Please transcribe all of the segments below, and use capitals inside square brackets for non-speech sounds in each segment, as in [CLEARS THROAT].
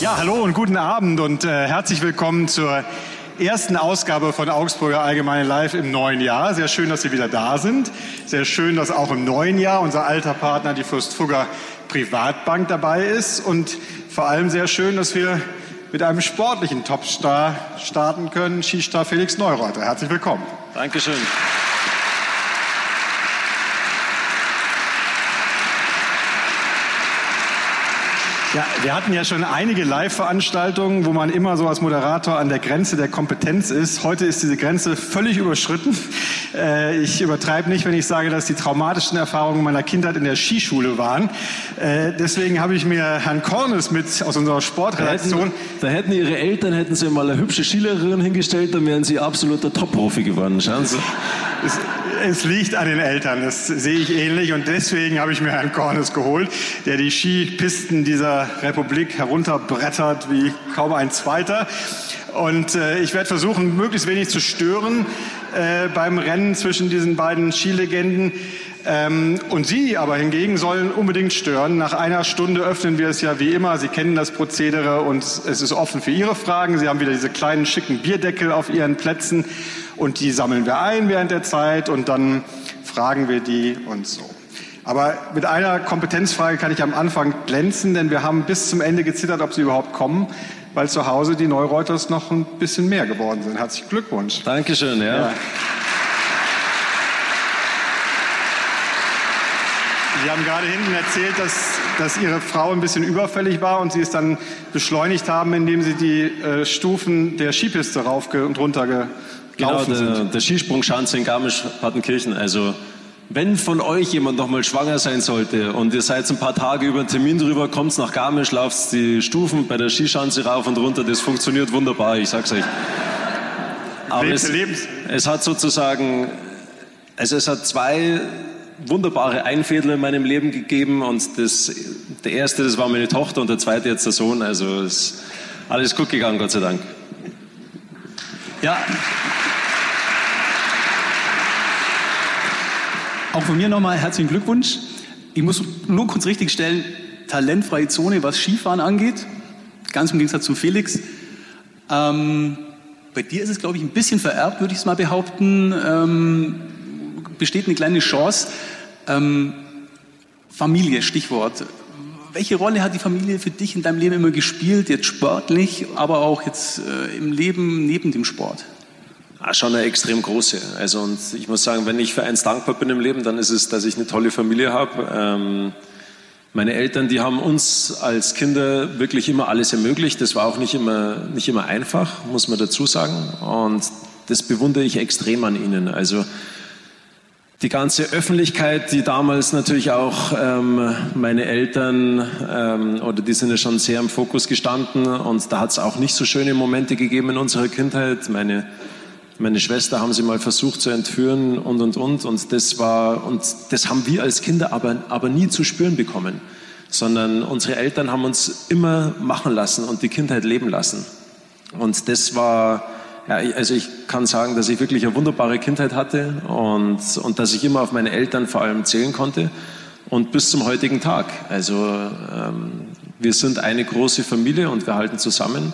Ja, hallo und guten Abend und äh, herzlich willkommen zur ersten Ausgabe von Augsburger Allgemeine Live im neuen Jahr. Sehr schön, dass Sie wieder da sind. Sehr schön, dass auch im neuen Jahr unser alter Partner, die Fürstfugger Privatbank, dabei ist. Und vor allem sehr schön, dass wir mit einem sportlichen Topstar starten können, Skistar Felix Neureuter. Herzlich willkommen. Dankeschön. Ja, wir hatten ja schon einige Live-Veranstaltungen, wo man immer so als Moderator an der Grenze der Kompetenz ist. Heute ist diese Grenze völlig überschritten. Äh, ich übertreibe nicht, wenn ich sage, dass die traumatischen Erfahrungen meiner Kindheit in der Skischule waren. Äh, deswegen habe ich mir Herrn Kornes mit aus unserer Sportredaktion. Da hätten, da hätten Ihre Eltern hätten Sie mal eine hübsche Skilehrerin hingestellt, dann wären Sie absoluter Top-Profi geworden. Schauen Sie. Es, liegt an den Eltern, das sehe ich ähnlich und deswegen habe ich mir Herrn Kornes geholt, der die Skipisten dieser Republik herunterbrettert wie kaum ein zweiter. Und äh, ich werde versuchen, möglichst wenig zu stören äh, beim Rennen zwischen diesen beiden Skilegenden. Ähm, und Sie aber hingegen sollen unbedingt stören. Nach einer Stunde öffnen wir es ja wie immer. Sie kennen das Prozedere und es ist offen für Ihre Fragen. Sie haben wieder diese kleinen schicken Bierdeckel auf Ihren Plätzen und die sammeln wir ein während der Zeit und dann fragen wir die und so. Aber mit einer Kompetenzfrage kann ich am Anfang glänzen, denn wir haben bis zum Ende gezittert, ob sie überhaupt kommen, weil zu Hause die Neureuters noch ein bisschen mehr geworden sind. Herzlichen Glückwunsch. Dankeschön, ja. ja. Sie haben gerade hinten erzählt, dass, dass Ihre Frau ein bisschen überfällig war und Sie es dann beschleunigt haben, indem Sie die äh, Stufen der Skipiste rauf und runter Genau, der, der Skisprungschanze in Garmisch-Partenkirchen. Also wenn von euch jemand noch mal schwanger sein sollte und ihr seid ein paar Tage über einen Termin drüber, kommt nach Garmisch, lauft die Stufen bei der Skischanze rauf und runter, das funktioniert wunderbar, ich sag's euch. Aber es, es, hat sozusagen, also es hat zwei wunderbare Einfädel in meinem Leben gegeben und das, der erste, das war meine Tochter und der zweite jetzt der Sohn, also ist alles gut gegangen, Gott sei Dank. Ja, Auch von mir nochmal herzlichen Glückwunsch. Ich muss nur kurz richtigstellen, talentfreie Zone, was Skifahren angeht. Ganz im Gegensatz zu Felix. Ähm, bei dir ist es, glaube ich, ein bisschen vererbt, würde ich es mal behaupten. Ähm, besteht eine kleine Chance. Ähm, Familie, Stichwort. Welche Rolle hat die Familie für dich in deinem Leben immer gespielt, jetzt sportlich, aber auch jetzt äh, im Leben neben dem Sport? Ah, schon eine extrem große. Also und ich muss sagen, wenn ich für eins dankbar bin im Leben, dann ist es, dass ich eine tolle Familie habe. Ähm, meine Eltern, die haben uns als Kinder wirklich immer alles ermöglicht. Das war auch nicht immer, nicht immer einfach, muss man dazu sagen. Und das bewundere ich extrem an ihnen. Also die ganze Öffentlichkeit, die damals natürlich auch ähm, meine Eltern ähm, oder die sind ja schon sehr im Fokus gestanden und da hat es auch nicht so schöne Momente gegeben in unserer Kindheit. Meine meine Schwester haben sie mal versucht zu entführen und, und, und. Und das war, und das haben wir als Kinder aber, aber nie zu spüren bekommen. Sondern unsere Eltern haben uns immer machen lassen und die Kindheit leben lassen. Und das war, ja, also ich kann sagen, dass ich wirklich eine wunderbare Kindheit hatte und, und dass ich immer auf meine Eltern vor allem zählen konnte. Und bis zum heutigen Tag. Also ähm, wir sind eine große Familie und wir halten zusammen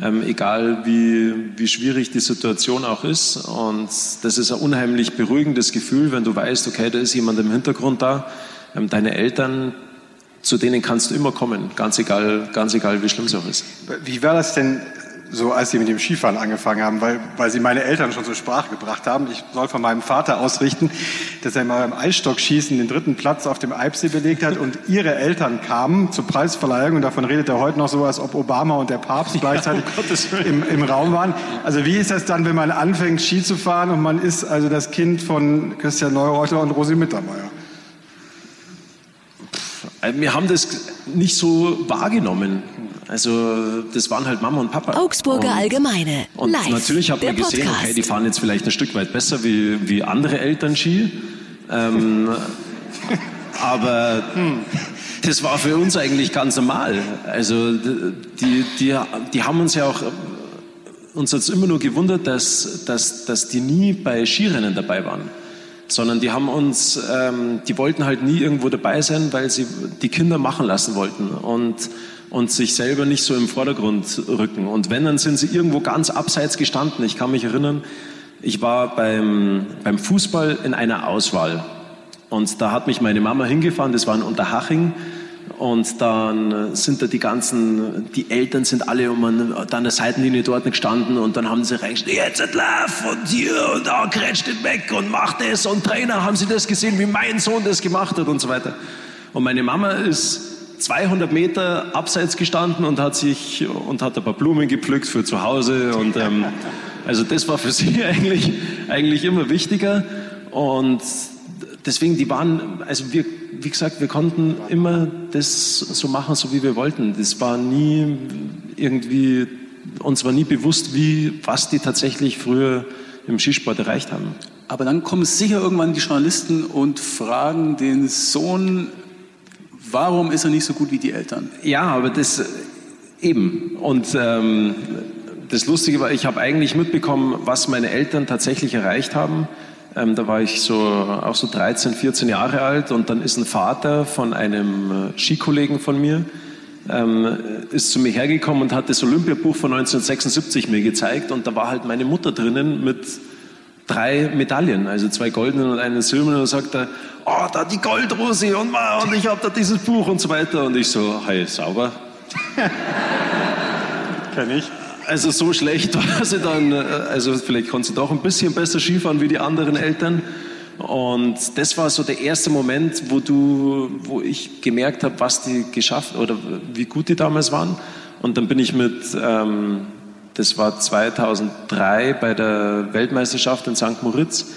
ähm, egal wie, wie schwierig die Situation auch ist. Und das ist ein unheimlich beruhigendes Gefühl, wenn du weißt, okay, da ist jemand im Hintergrund da, ähm, deine Eltern, zu denen kannst du immer kommen, ganz egal, ganz egal, wie schlimm es auch ist. Wie war das denn so als sie mit dem Skifahren angefangen haben, weil, weil sie meine Eltern schon zur Sprache gebracht haben. Ich soll von meinem Vater ausrichten, dass er mal beim Eisstockschießen den dritten Platz auf dem Eibsee belegt hat und ihre Eltern kamen zur Preisverleihung und davon redet er heute noch so, als ob Obama und der Papst gleichzeitig ja, im, im Raum waren. Also wie ist das dann, wenn man anfängt Ski zu fahren und man ist also das Kind von Christian Neureuter und Rosi Mittermeier? Wir haben das nicht so wahrgenommen. Also das waren halt Mama und Papa. Augsburger und, Allgemeine. Und Live, natürlich hat man gesehen, Podcast. okay, die fahren jetzt vielleicht ein Stück weit besser wie, wie andere Eltern Ski. Ähm, [LAUGHS] aber das war für uns eigentlich ganz normal. Also die, die, die haben uns ja auch uns hat immer nur gewundert, dass, dass, dass die nie bei Skirennen dabei waren. Sondern die haben uns, ähm, die wollten halt nie irgendwo dabei sein, weil sie die Kinder machen lassen wollten und, und sich selber nicht so im Vordergrund rücken. Und wenn, dann sind sie irgendwo ganz abseits gestanden. Ich kann mich erinnern, ich war beim, beim Fußball in einer Auswahl. Und da hat mich meine Mama hingefahren, das war in Unterhaching. Und dann sind da die ganzen, die Eltern sind alle um an, an der Seitenlinie dort gestanden und dann haben sie reingeschrieben, jetzt lauf und hier und da grätscht den weg und macht das und Trainer, haben sie das gesehen, wie mein Sohn das gemacht hat und so weiter. Und meine Mama ist 200 Meter abseits gestanden und hat sich und hat ein paar Blumen gepflückt für zu Hause und ähm, also das war für [LAUGHS] sie eigentlich eigentlich immer wichtiger und deswegen die waren also wir wie gesagt, wir konnten immer das so machen, so wie wir wollten. Das war nie irgendwie, uns war nie bewusst, wie, was die tatsächlich früher im Skisport erreicht haben. Aber dann kommen sicher irgendwann die Journalisten und fragen den Sohn, warum ist er nicht so gut wie die Eltern? Ja, aber das eben. Und ähm, das Lustige war, ich habe eigentlich mitbekommen, was meine Eltern tatsächlich erreicht haben. Ähm, da war ich so, auch so 13, 14 Jahre alt und dann ist ein Vater von einem äh, Skikollegen von mir, ähm, ist zu mir hergekommen und hat das Olympiabuch von 1976 mir gezeigt und da war halt meine Mutter drinnen mit drei Medaillen, also zwei goldenen und einen silbernen und sagt er, oh, da die Goldrose und, und ich habe da dieses Buch und so weiter und ich so, hey, sauber. [LAUGHS] Kenn ich also so schlecht war sie dann, äh, also vielleicht konnte sie doch ein bisschen besser Skifahren wie die anderen Eltern. Und das war so der erste Moment, wo du, wo ich gemerkt habe, was die geschafft oder wie gut die damals waren. Und dann bin ich mit, ähm, das war 2003 bei der Weltmeisterschaft in St. Moritz.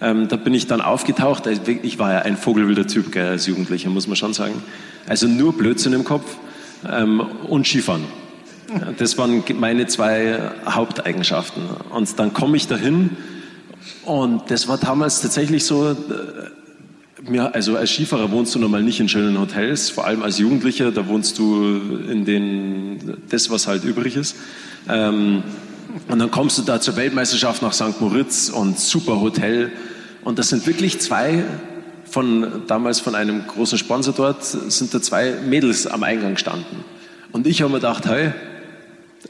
Ähm, da bin ich dann aufgetaucht. Also ich war ja ein vogelwilder Typ gell, als Jugendlicher, muss man schon sagen. Also nur Blödsinn im Kopf ähm, und Skifahren. Das waren meine zwei Haupteigenschaften. Und dann komme ich dahin und das war damals tatsächlich so, äh, also als Skifahrer wohnst du normal nicht in schönen Hotels, vor allem als Jugendlicher, da wohnst du in den, das, was halt übrig ist. Ähm, und dann kommst du da zur Weltmeisterschaft nach St. Moritz und super Hotel. Und das sind wirklich zwei von, damals von einem großen Sponsor dort, sind da zwei Mädels am Eingang gestanden. Und ich habe mir gedacht, hey,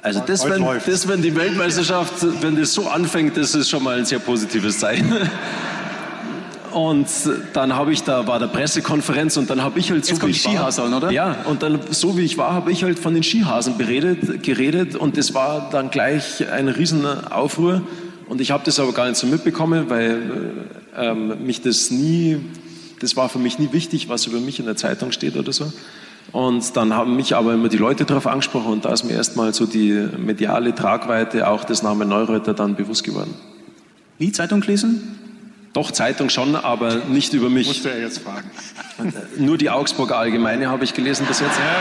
also das wenn, das, wenn die Weltmeisterschaft, wenn das so anfängt, das ist schon mal ein sehr positives Zeichen. [LAUGHS] Und dann habe ich da war der Pressekonferenz und dann habe ich halt so Jetzt wie ich Skihaseln, war, oder? Ja, und dann so wie ich war, habe ich halt von den Skihasen beredet, geredet und das war dann gleich ein Riesenaufruhr und ich habe das aber gar nicht so mitbekommen, weil ähm, mich das nie, das war für mich nie wichtig, was über mich in der Zeitung steht oder so. Und dann haben mich aber immer die Leute darauf angesprochen und da ist mir erstmal so die mediale Tragweite auch des Namen Neureuther dann bewusst geworden. Wie Zeitung lesen? Doch, Zeitung schon, aber nicht über mich. Musste er jetzt fragen. Nur die Augsburger Allgemeine habe ich gelesen bis jetzt. Ja.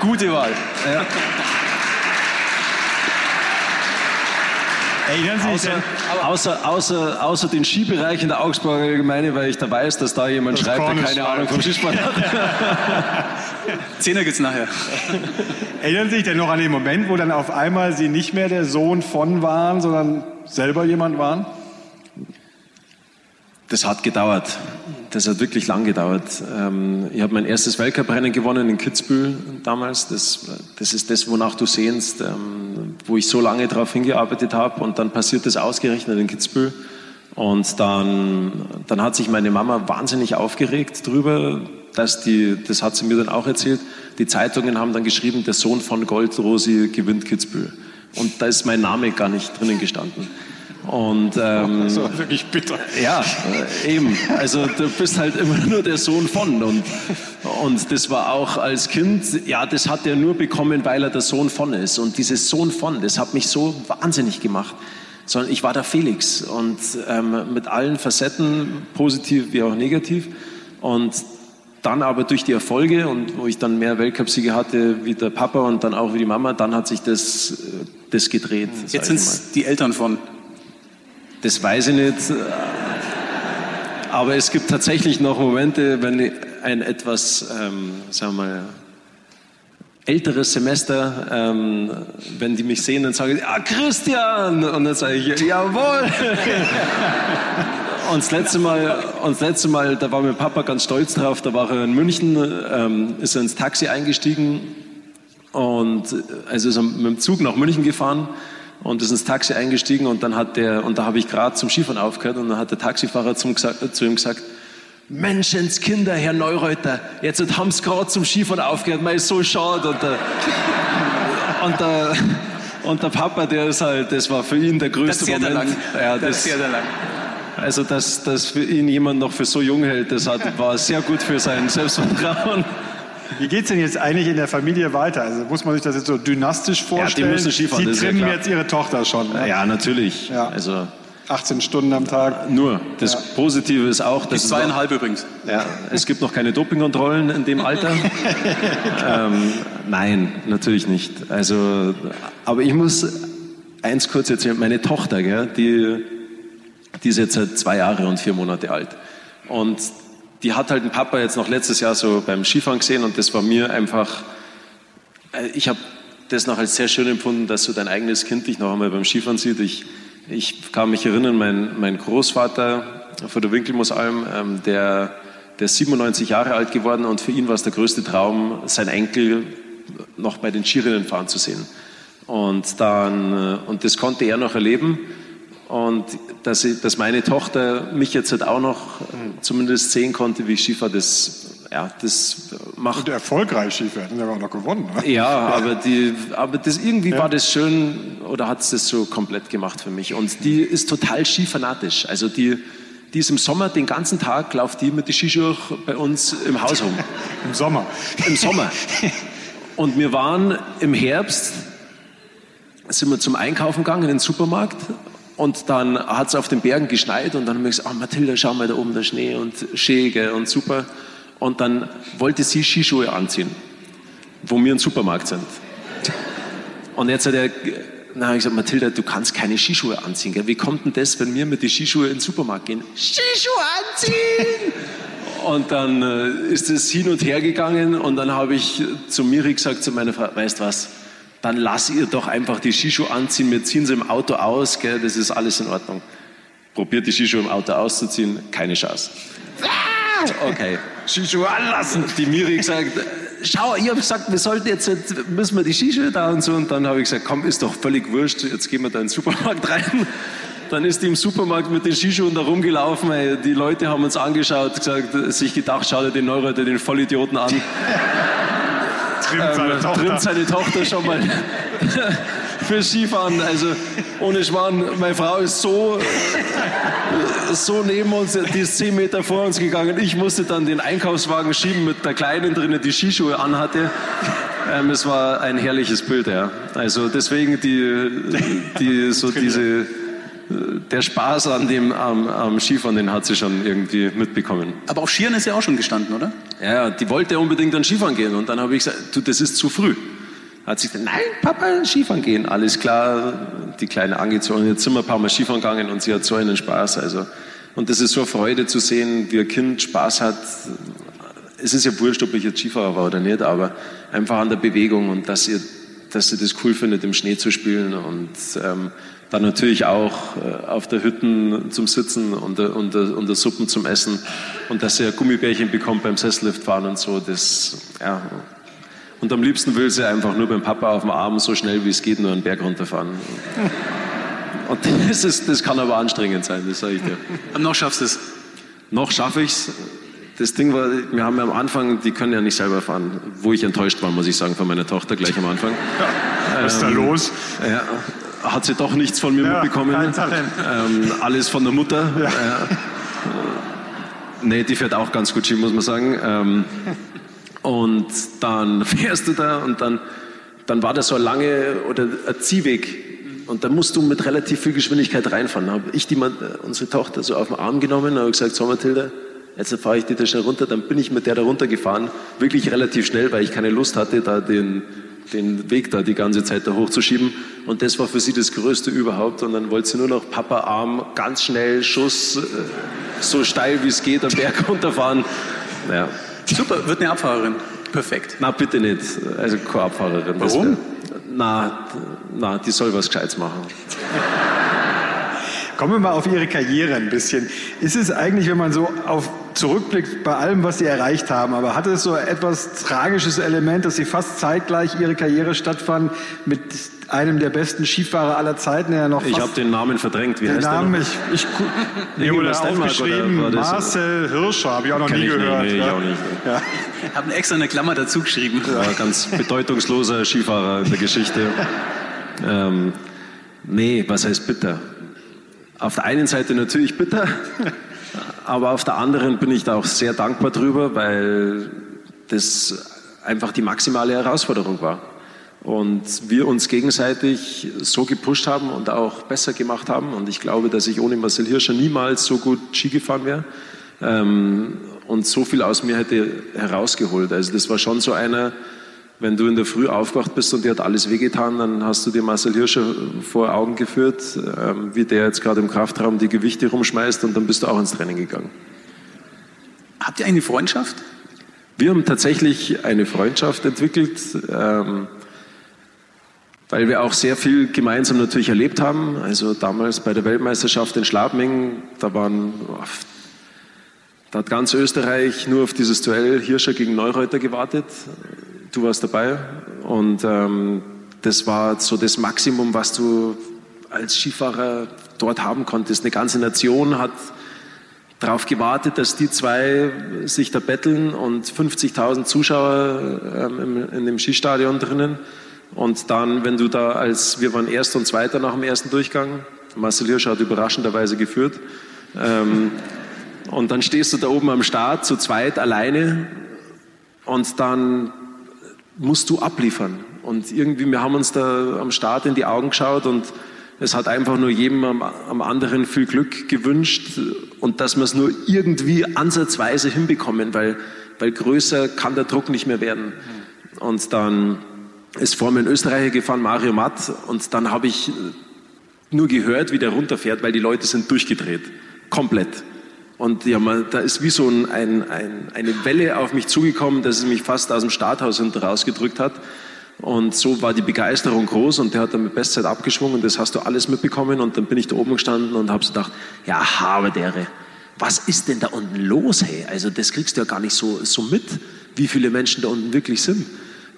Gute Wahl. Ja. Erinnern Sie außer, außer, außer, außer den Skibereich in der Augsburger Allgemeine, weil ich da weiß, dass da jemand das schreibt, der keine Ahnung vom Skisport hat. [LAUGHS] Zehner geht's nachher. [LAUGHS] Erinnern Sie sich denn noch an den Moment, wo dann auf einmal Sie nicht mehr der Sohn von waren, sondern selber jemand waren? Das hat gedauert. Das hat wirklich lang gedauert. Ähm, ich habe mein erstes Weltcuprennen gewonnen in Kitzbühel damals. Das, das ist das, wonach du sehnst, ähm, wo ich so lange darauf hingearbeitet habe. Und dann passiert das ausgerechnet in Kitzbühel. Und dann, dann hat sich meine Mama wahnsinnig aufgeregt drüber, dass die, das hat sie mir dann auch erzählt, die Zeitungen haben dann geschrieben, der Sohn von Goldrosi gewinnt Kitzbühel. Und da ist mein Name gar nicht drinnen gestanden. Und ähm, das war wirklich bitter. Ja, äh, eben. Also du bist halt immer [LAUGHS] nur der Sohn von. Und, und das war auch als Kind, ja, das hat er nur bekommen, weil er der Sohn von ist. Und dieses Sohn von, das hat mich so wahnsinnig gemacht. Sondern ich war der Felix und ähm, mit allen Facetten, positiv wie auch negativ. Und dann aber durch die Erfolge und wo ich dann mehr Weltcupsiege hatte wie der Papa und dann auch wie die Mama, dann hat sich das, äh, das gedreht. Jetzt sind es die Eltern von. Das weiß ich nicht. Aber es gibt tatsächlich noch Momente, wenn ein etwas, ähm, sagen wir mal, älteres Semester, ähm, wenn die mich sehen, dann sagen sie, ah, Christian! Und dann sage ich, jawohl! und das letzte Mal, und das letzte Mal, da war mein Papa ganz stolz drauf. Da war er in München, ähm, ist er ins Taxi eingestiegen und äh, also ist er mit dem Zug nach München gefahren und ist ins Taxi eingestiegen und dann hat der und da habe ich gerade zum Skifahren aufgehört und dann hat der Taxifahrer zum, zu ihm gesagt Menschenskinder, Herr Neureuter, jetzt haben Sie gerade zum Skifahren aufgehört, mir ist so schade. Und der, und, der, und der Papa, der ist halt, das war für ihn der größte das Moment. Lang. Ja, das, das sehr lang. Also, dass, dass für ihn jemand noch für so jung hält, das hat, war sehr gut für sein Selbstvertrauen. Wie geht es denn jetzt eigentlich in der Familie weiter? Also muss man sich das jetzt so dynastisch vorstellen? Ja, die müssen Skifahren, Sie trimmen ja jetzt Ihre Tochter schon. Ne? Ja, natürlich. Ja. Also 18 Stunden am Tag. Nur. Das ja. Positive ist auch, dass. zweieinhalb übrigens. Ja, es gibt noch keine Dopingkontrollen in dem Alter. [LAUGHS] ähm, nein, natürlich nicht. Also, aber ich muss eins kurz erzählen. Meine Tochter, gell, die, die ist jetzt seit zwei Jahre und vier Monate alt. Und die hat halt den Papa jetzt noch letztes Jahr so beim Skifahren gesehen und das war mir einfach, äh, ich habe das noch als sehr schön empfunden, dass so dein eigenes Kind dich noch einmal beim Skifahren sieht. Ich ich kann mich erinnern, mein, mein Großvater von der Winkelmusalm, ähm, der, der ist 97 Jahre alt geworden und für ihn war es der größte Traum, sein Enkel noch bei den Skirennen fahren zu sehen. Und, dann, äh, und das konnte er noch erleben. Und dass, ich, dass meine Tochter mich jetzt halt auch noch zumindest sehen konnte, wie ich Skifahre, das ja, das macht. Und erfolgreich Skifahren, haben ja auch noch gewonnen. Ne? Ja, aber, die, aber das, irgendwie ja. war das schön oder hat es das so komplett gemacht für mich. Und die ist total skifanatisch. Also die, die ist im Sommer den ganzen Tag, läuft die mit den Skischuhen bei uns im Haus rum. [LAUGHS] Im Sommer. Im Sommer. Und wir waren im Herbst, sind wir zum Einkaufen gegangen in den Supermarkt und dann hat es auf den Bergen geschneit und dann haben wir gesagt, oh Mathilda, schau mal da oben der Schnee und schön und super. Und dann wollte sie Skischuhe anziehen, wo wir im Supermarkt sind. Und jetzt hat er, na, habe ich gesagt, Mathilda, du kannst keine Skischuhe anziehen. Gell? Wie kommt denn das, wenn wir mit den Skischuhe in den Supermarkt gehen? Skischuhe anziehen! und dann äh, ist es hin und her gegangen und dann habe ich zu Miri gesagt, zu meiner Frau, weißt was, dann lass ihr doch einfach die Skischuhe anziehen, wir ziehen sie im Auto aus, gell? das ist alles in Ordnung. Probiert die Skischuhe im Auto auszuziehen, keine Chance. Okay. Skischuhe anlassen. Die Miri gesagt, schau, ich habe gesagt, wir sollten jetzt, jetzt müssen wir die Skischuhe da und so. Und dann habe ich gesagt, komm, ist doch völlig wurscht, jetzt gehen wir da in den Supermarkt rein. Dann ist die im Supermarkt mit den Skischuhen da rumgelaufen. Ey. Die Leute haben uns angeschaut, gesagt, sich gedacht, schau dir den Neureiter, den Vollidioten an. Trimmt seine, ähm, Tochter. trimmt seine Tochter schon mal [LAUGHS] für Skifahren. Also ohne Schwan, meine Frau ist so, so neben uns, die ist zehn Meter vor uns gegangen. Ich musste dann den Einkaufswagen schieben mit der Kleinen drinnen, die Skischuhe anhatte. Ähm, es war ein herrliches Bild, ja. Also deswegen die, die so diese der Spaß an dem am, am, Skifahren, den hat sie schon irgendwie mitbekommen. Aber auf Skiern ist sie auch schon gestanden, oder? Ja, die wollte unbedingt an Skifahren gehen und dann habe ich gesagt, du, das ist zu früh hat sich gesagt, nein, Papa, Skifahren gehen, alles klar, die Kleine angezogen, jetzt sind wir ein paar Mal Skifahren gegangen und sie hat so einen Spaß, also, und das ist so eine Freude zu sehen, wie ein Kind Spaß hat, es ist ja wurscht, ob ich jetzt Skifahrer war oder nicht, aber einfach an der Bewegung und dass ihr, dass sie das cool findet, im Schnee zu spielen und ähm, dann natürlich auch äh, auf der Hütten zum Sitzen und der, und, der, und der Suppen zum Essen und dass sie ein Gummibärchen bekommt beim Sesselliftfahren und so, das, ja, und am liebsten will sie einfach nur beim Papa auf dem Arm so schnell wie es geht nur einen Berg runterfahren. [LAUGHS] Und das, ist, das kann aber anstrengend sein, das sage ich dir. Und noch schaffst du es? Noch schaffe ich es. Das Ding war, wir haben ja am Anfang, die können ja nicht selber fahren, wo ich enttäuscht war, muss ich sagen, von meiner Tochter gleich am Anfang. Ja, was ist da ähm, los? Ja, hat sie doch nichts von mir ja, mitbekommen. Ähm, alles von der Mutter. Ja. Äh, nee, die fährt auch ganz gut Ski, muss man sagen. Ähm, und dann [LAUGHS] fährst du da und dann, dann war das so eine lange oder ein Ziehweg. Und da musst du mit relativ viel Geschwindigkeit reinfahren. Da habe ich die, unsere Tochter so auf den Arm genommen und habe gesagt, so Mathilde, jetzt fahre ich die da schnell runter. Dann bin ich mit der da runtergefahren, wirklich relativ schnell, weil ich keine Lust hatte, da den, den Weg da die ganze Zeit da hochzuschieben. Und das war für sie das Größte überhaupt. Und dann wollte sie nur noch Papa Arm, ganz schnell, Schuss, äh, so steil wie es geht, am Berg [LAUGHS] runterfahren. Ja. Super, wird eine Abfahrerin. Perfekt. Na, bitte nicht. Also keine Abfahrerin. Warum? na, na, die soll was Gescheites machen. [LAUGHS] Kommen wir mal auf Ihre Karriere ein bisschen. Ist es eigentlich, wenn man so auf zurückblickt bei allem, was Sie erreicht haben, aber hatte es so etwas tragisches Element, dass Sie fast zeitgleich Ihre Karriere stattfand mit einem der besten Skifahrer aller Zeiten, der noch Ich habe den Namen verdrängt. Wie den heißt Namen, der? ich, ich, mir wurde aufgeschrieben, Marcel Hirscher, habe ich auch noch nie gehört. Nicht, nee, ja. ich auch nicht. Ja. Ich habe extra eine Klammer dazu geschrieben. Ja, ganz bedeutungsloser Skifahrer in der Geschichte. ähm, nee, was heißt bitter? Auf der einen Seite natürlich bitter, aber auf der anderen bin ich da auch sehr dankbar drüber, weil das einfach die maximale Herausforderung war. Und wir uns gegenseitig so gepusht haben und auch besser gemacht haben. Und ich glaube, dass ich ohne Marcel Hirscher niemals so gut Ski gefahren wäre ähm, und so viel aus mir hätte herausgeholt. Also das war schon so einer, wenn du in der Früh aufgewacht bist und dir hat alles wehgetan, dann hast du dir Marcel Hirscher vor Augen geführt, ähm, wie der jetzt gerade im Kraftraum die Gewichte rumschmeißt und dann bist du auch ins Training gegangen. Habt ihr eine Freundschaft? Wir haben tatsächlich eine Freundschaft entwickelt. Ähm, weil wir auch sehr viel gemeinsam natürlich erlebt haben. Also damals bei der Weltmeisterschaft in Schladming, da waren, da hat ganz Österreich nur auf dieses Duell Hirscher gegen Neureuter gewartet. Du warst dabei und ähm, das war so das Maximum, was du als Skifahrer dort haben konntest. Eine ganze Nation hat darauf gewartet, dass die zwei sich da betteln und 50.000 Zuschauer ähm, in dem Skistadion drinnen. Und dann, wenn du da als, wir waren Erster und Zweiter nach dem ersten Durchgang, Marcel Hirsch hat überraschenderweise geführt. Ähm, und dann stehst du da oben am Start zu zweit alleine und dann musst du abliefern. Und irgendwie, wir haben uns da am Start in die Augen geschaut und es hat einfach nur jedem am, am anderen viel Glück gewünscht und dass wir es nur irgendwie ansatzweise hinbekommen, weil, weil größer kann der Druck nicht mehr werden. Und dann ist vor mir ein Österreicher gefahren, Mario Matt, und dann habe ich nur gehört, wie der runterfährt, weil die Leute sind durchgedreht. Komplett. Und ja, man, da ist wie so ein, ein, ein, eine Welle auf mich zugekommen, dass es mich fast aus dem Starthaus rausgedrückt hat. Und so war die Begeisterung groß und der hat dann mit Bestzeit abgeschwungen und das hast du alles mitbekommen. Und dann bin ich da oben gestanden und habe so gedacht, ja, habe dere, was ist denn da unten los, hey? Also das kriegst du ja gar nicht so, so mit, wie viele Menschen da unten wirklich sind.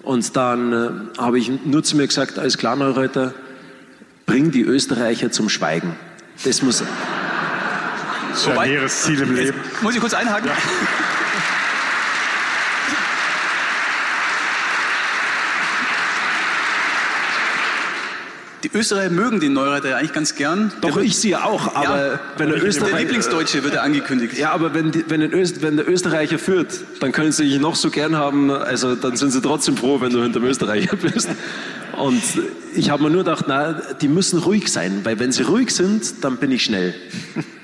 Und dann äh, habe ich nur zu mir gesagt, als Klarneureuter, bring die Österreicher zum Schweigen. Das muss... Das ist ein hehres Ziel im Leben. Muss ich kurz einhaken? Ja. Die Österreicher mögen den Neureiter ja eigentlich ganz gern. Doch, ich sie auch. Aber ja, wenn der, Österreicher, der Lieblingsdeutsche wird er angekündigt. Ja, aber wenn, die, wenn, Öst, wenn, der Österreicher führt, dann können sie dich noch so gern haben. Also dann sind sie trotzdem froh, wenn du hinter dem Österreicher bist. Und ich habe mir nur gedacht, na, die müssen ruhig sein, weil wenn sie ruhig sind, dann bin ich schnell.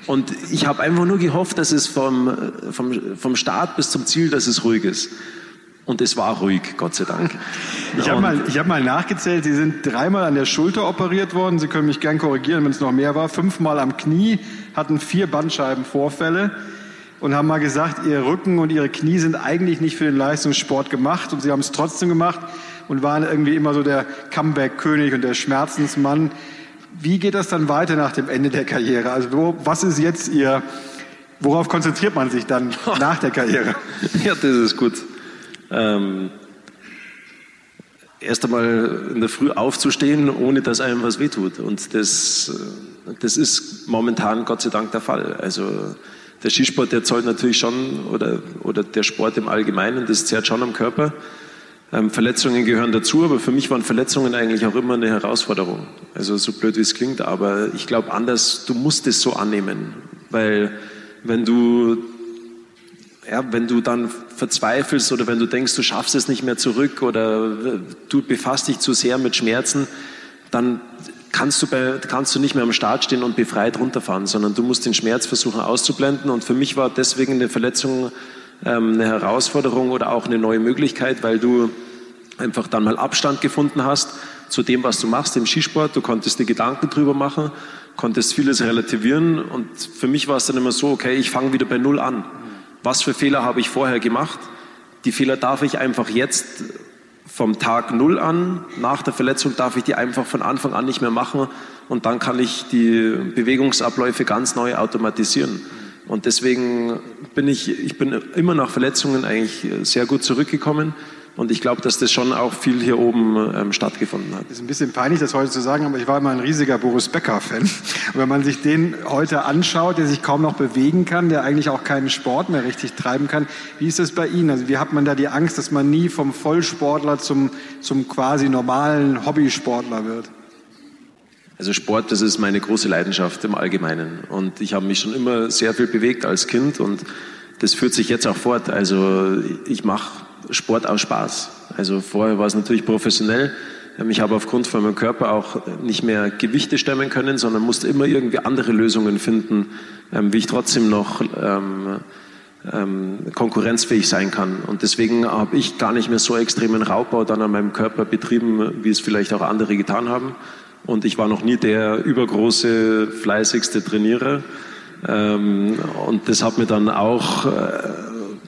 Und ich habe einfach nur gehofft, dass es vom, vom, vom Start bis zum Ziel, dass es ruhig ist. Und es war ruhig, Gott sei Dank. Ich habe mal, hab mal nachgezählt, Sie sind dreimal an der Schulter operiert worden. Sie können mich gern korrigieren, wenn es noch mehr war. Fünfmal am Knie, hatten vier Bandscheibenvorfälle und haben mal gesagt, Ihr Rücken und Ihre Knie sind eigentlich nicht für den Leistungssport gemacht und Sie haben es trotzdem gemacht und waren irgendwie immer so der Comeback-König und der Schmerzensmann. Wie geht das dann weiter nach dem Ende der Karriere? Also wo, was ist jetzt Ihr, worauf konzentriert man sich dann [LAUGHS] nach der Karriere? Ja, das ist gut ähm, erst einmal in der Früh aufzustehen, ohne dass einem was wehtut. Und das, äh, das ist momentan Gott sei Dank der Fall. Also der Skisport, der zahlt natürlich schon, oder, oder der Sport im Allgemeinen, das zehrt schon am Körper. Ähm, Verletzungen gehören dazu, aber für mich waren Verletzungen eigentlich auch immer eine Herausforderung. Also so blöd wie es klingt, aber ich glaube anders, du musst es so annehmen, weil wenn du ja, wenn du dann verzweifelst oder wenn du denkst, du schaffst es nicht mehr zurück oder du befasst dich zu sehr mit Schmerzen, dann kannst du, bei, kannst du nicht mehr am Start stehen und befreit runterfahren, sondern du musst den Schmerz versuchen auszublenden. Und für mich war deswegen eine Verletzung ähm, eine Herausforderung oder auch eine neue Möglichkeit, weil du einfach dann mal Abstand gefunden hast zu dem, was du machst im Skisport. Du konntest dir Gedanken drüber machen, konntest vieles relativieren. Und für mich war es dann immer so, okay, ich fange wieder bei Null an was für Fehler habe ich vorher gemacht. Die Fehler darf ich einfach jetzt vom Tag Null an, nach der Verletzung darf ich die einfach von Anfang an nicht mehr machen und dann kann ich die Bewegungsabläufe ganz neu automatisieren. Und deswegen bin ich, ich bin immer nach Verletzungen eigentlich sehr gut zurückgekommen. Und ich glaube, dass das schon auch viel hier oben ähm, stattgefunden hat. Ist ein bisschen peinlich, das heute zu sagen, aber ich war immer ein riesiger Boris Becker-Fan. Und wenn man sich den heute anschaut, der sich kaum noch bewegen kann, der eigentlich auch keinen Sport mehr richtig treiben kann, wie ist das bei Ihnen? Also wie hat man da die Angst, dass man nie vom Vollsportler zum, zum quasi normalen Hobbysportler wird? Also Sport, das ist meine große Leidenschaft im Allgemeinen. Und ich habe mich schon immer sehr viel bewegt als Kind und das führt sich jetzt auch fort. Also ich mache Sport aus Spaß. Also vorher war es natürlich professionell. Ähm, ich habe aufgrund von meinem Körper auch nicht mehr Gewichte stemmen können, sondern musste immer irgendwie andere Lösungen finden, ähm, wie ich trotzdem noch ähm, konkurrenzfähig sein kann. Und deswegen habe ich gar nicht mehr so extremen Raubbau dann an meinem Körper betrieben, wie es vielleicht auch andere getan haben. Und ich war noch nie der übergroße, fleißigste Trainierer. und das hat mir dann auch äh,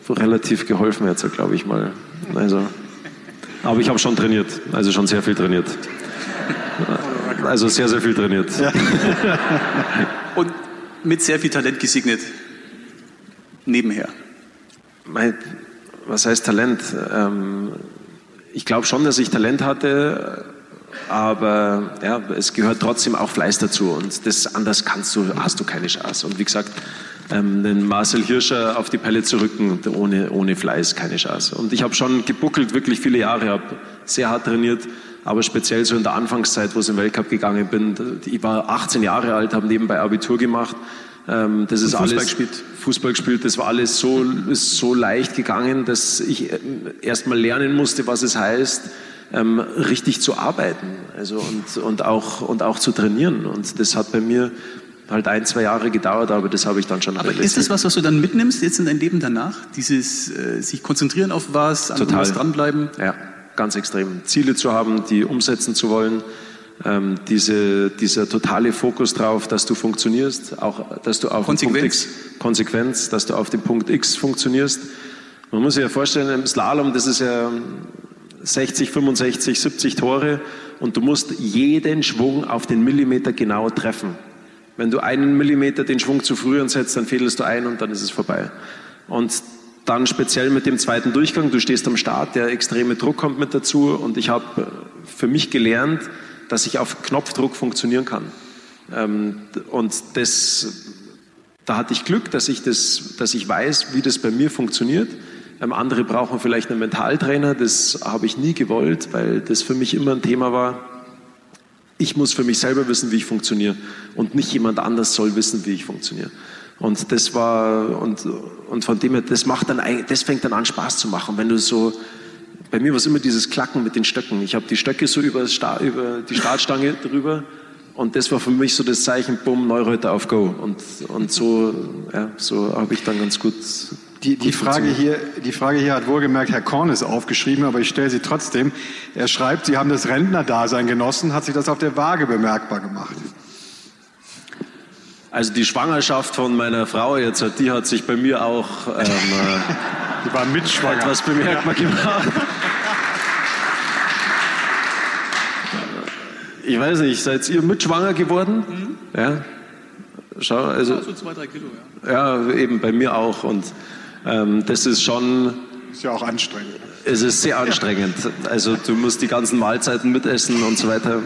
relativ geholfen jetzt, glaube ich mal. Also, aber ich habe schon trainiert, also schon sehr viel trainiert. Also sehr, sehr viel trainiert. Ja. [LAUGHS] Und mit sehr viel Talent gesegnet. Nebenher. Mein, was heißt Talent? Ähm, ich glaube schon, dass ich Talent hatte, aber ja, es gehört trotzdem auch Fleiß dazu und das anders kannst du, hast du keine Chance. Und wie gesagt, ähm, den Marcel Hirscher auf die Pelle zu rücken, ohne, ohne Fleiß keine Chance. Und ich habe schon gebuckelt, wirklich viele Jahre, habe sehr hart trainiert, aber speziell so in der Anfangszeit, wo ich im Weltcup gegangen bin, ich war 18 Jahre alt, habe nebenbei Abitur gemacht. Ähm, das ist Fußball alles, gespielt. Fußball gespielt, das war alles so, ist so leicht gegangen, dass ich ähm, erst mal lernen musste, was es heißt, ähm, richtig zu arbeiten also und, und, auch, und auch zu trainieren. Und das hat bei mir halt ein, zwei Jahre gedauert, aber das habe ich dann schon aber. Ist das was, was du dann mitnimmst jetzt in dein Leben danach? Dieses äh, sich konzentrieren auf was, an Total. was dranbleiben? Ja, ganz extrem. Ziele zu haben, die umsetzen zu wollen, ähm, diese, dieser totale Fokus drauf, dass du funktionierst, auch, dass du auf Konsequenz. X, Konsequenz, dass du auf dem Punkt X funktionierst. Man muss sich ja vorstellen, im Slalom, das ist ja 60, 65, 70 Tore und du musst jeden Schwung auf den Millimeter genau treffen. Wenn du einen Millimeter den Schwung zu früh ansetzt, dann fädelst du ein und dann ist es vorbei. Und dann speziell mit dem zweiten Durchgang, du stehst am Start, der extreme Druck kommt mit dazu und ich habe für mich gelernt, dass ich auf Knopfdruck funktionieren kann. Ähm, und das, da hatte ich Glück, dass ich, das, dass ich weiß, wie das bei mir funktioniert. Ähm, andere brauchen vielleicht einen Mentaltrainer, das habe ich nie gewollt, weil das für mich immer ein Thema war ich muss für mich selber wissen, wie ich funktioniere und nicht jemand anders soll wissen, wie ich funktioniere. Und das war, und, und von dem her, das macht dann, das fängt dann an Spaß zu machen, wenn du so, bei mir war es immer dieses Klacken mit den Stöcken. Ich habe die Stöcke so über, über die Startstange [LAUGHS] drüber und das war für mich so das Zeichen, bumm, Neureuter auf Go. Und, und so, ja, so habe ich dann ganz gut die, die, Frage hier, die Frage hier hat wohlgemerkt Herr Kornes aufgeschrieben, aber ich stelle sie trotzdem. Er schreibt, Sie haben das Rentnerdasein genossen. Hat sich das auf der Waage bemerkbar gemacht? Also die Schwangerschaft von meiner Frau jetzt, die hat sich bei mir auch ähm, [LAUGHS] die war mitschwanger. etwas bemerkbar gemacht. Ich weiß nicht, seid ihr mitschwanger geworden? Mhm. Ja. Schau, also. Ja, so zwei, drei Kilo, ja. Ja, eben bei mir auch. Und ähm, das ist schon. Ist ja auch anstrengend. Es ist sehr anstrengend. Also du musst die ganzen Mahlzeiten mitessen und so weiter.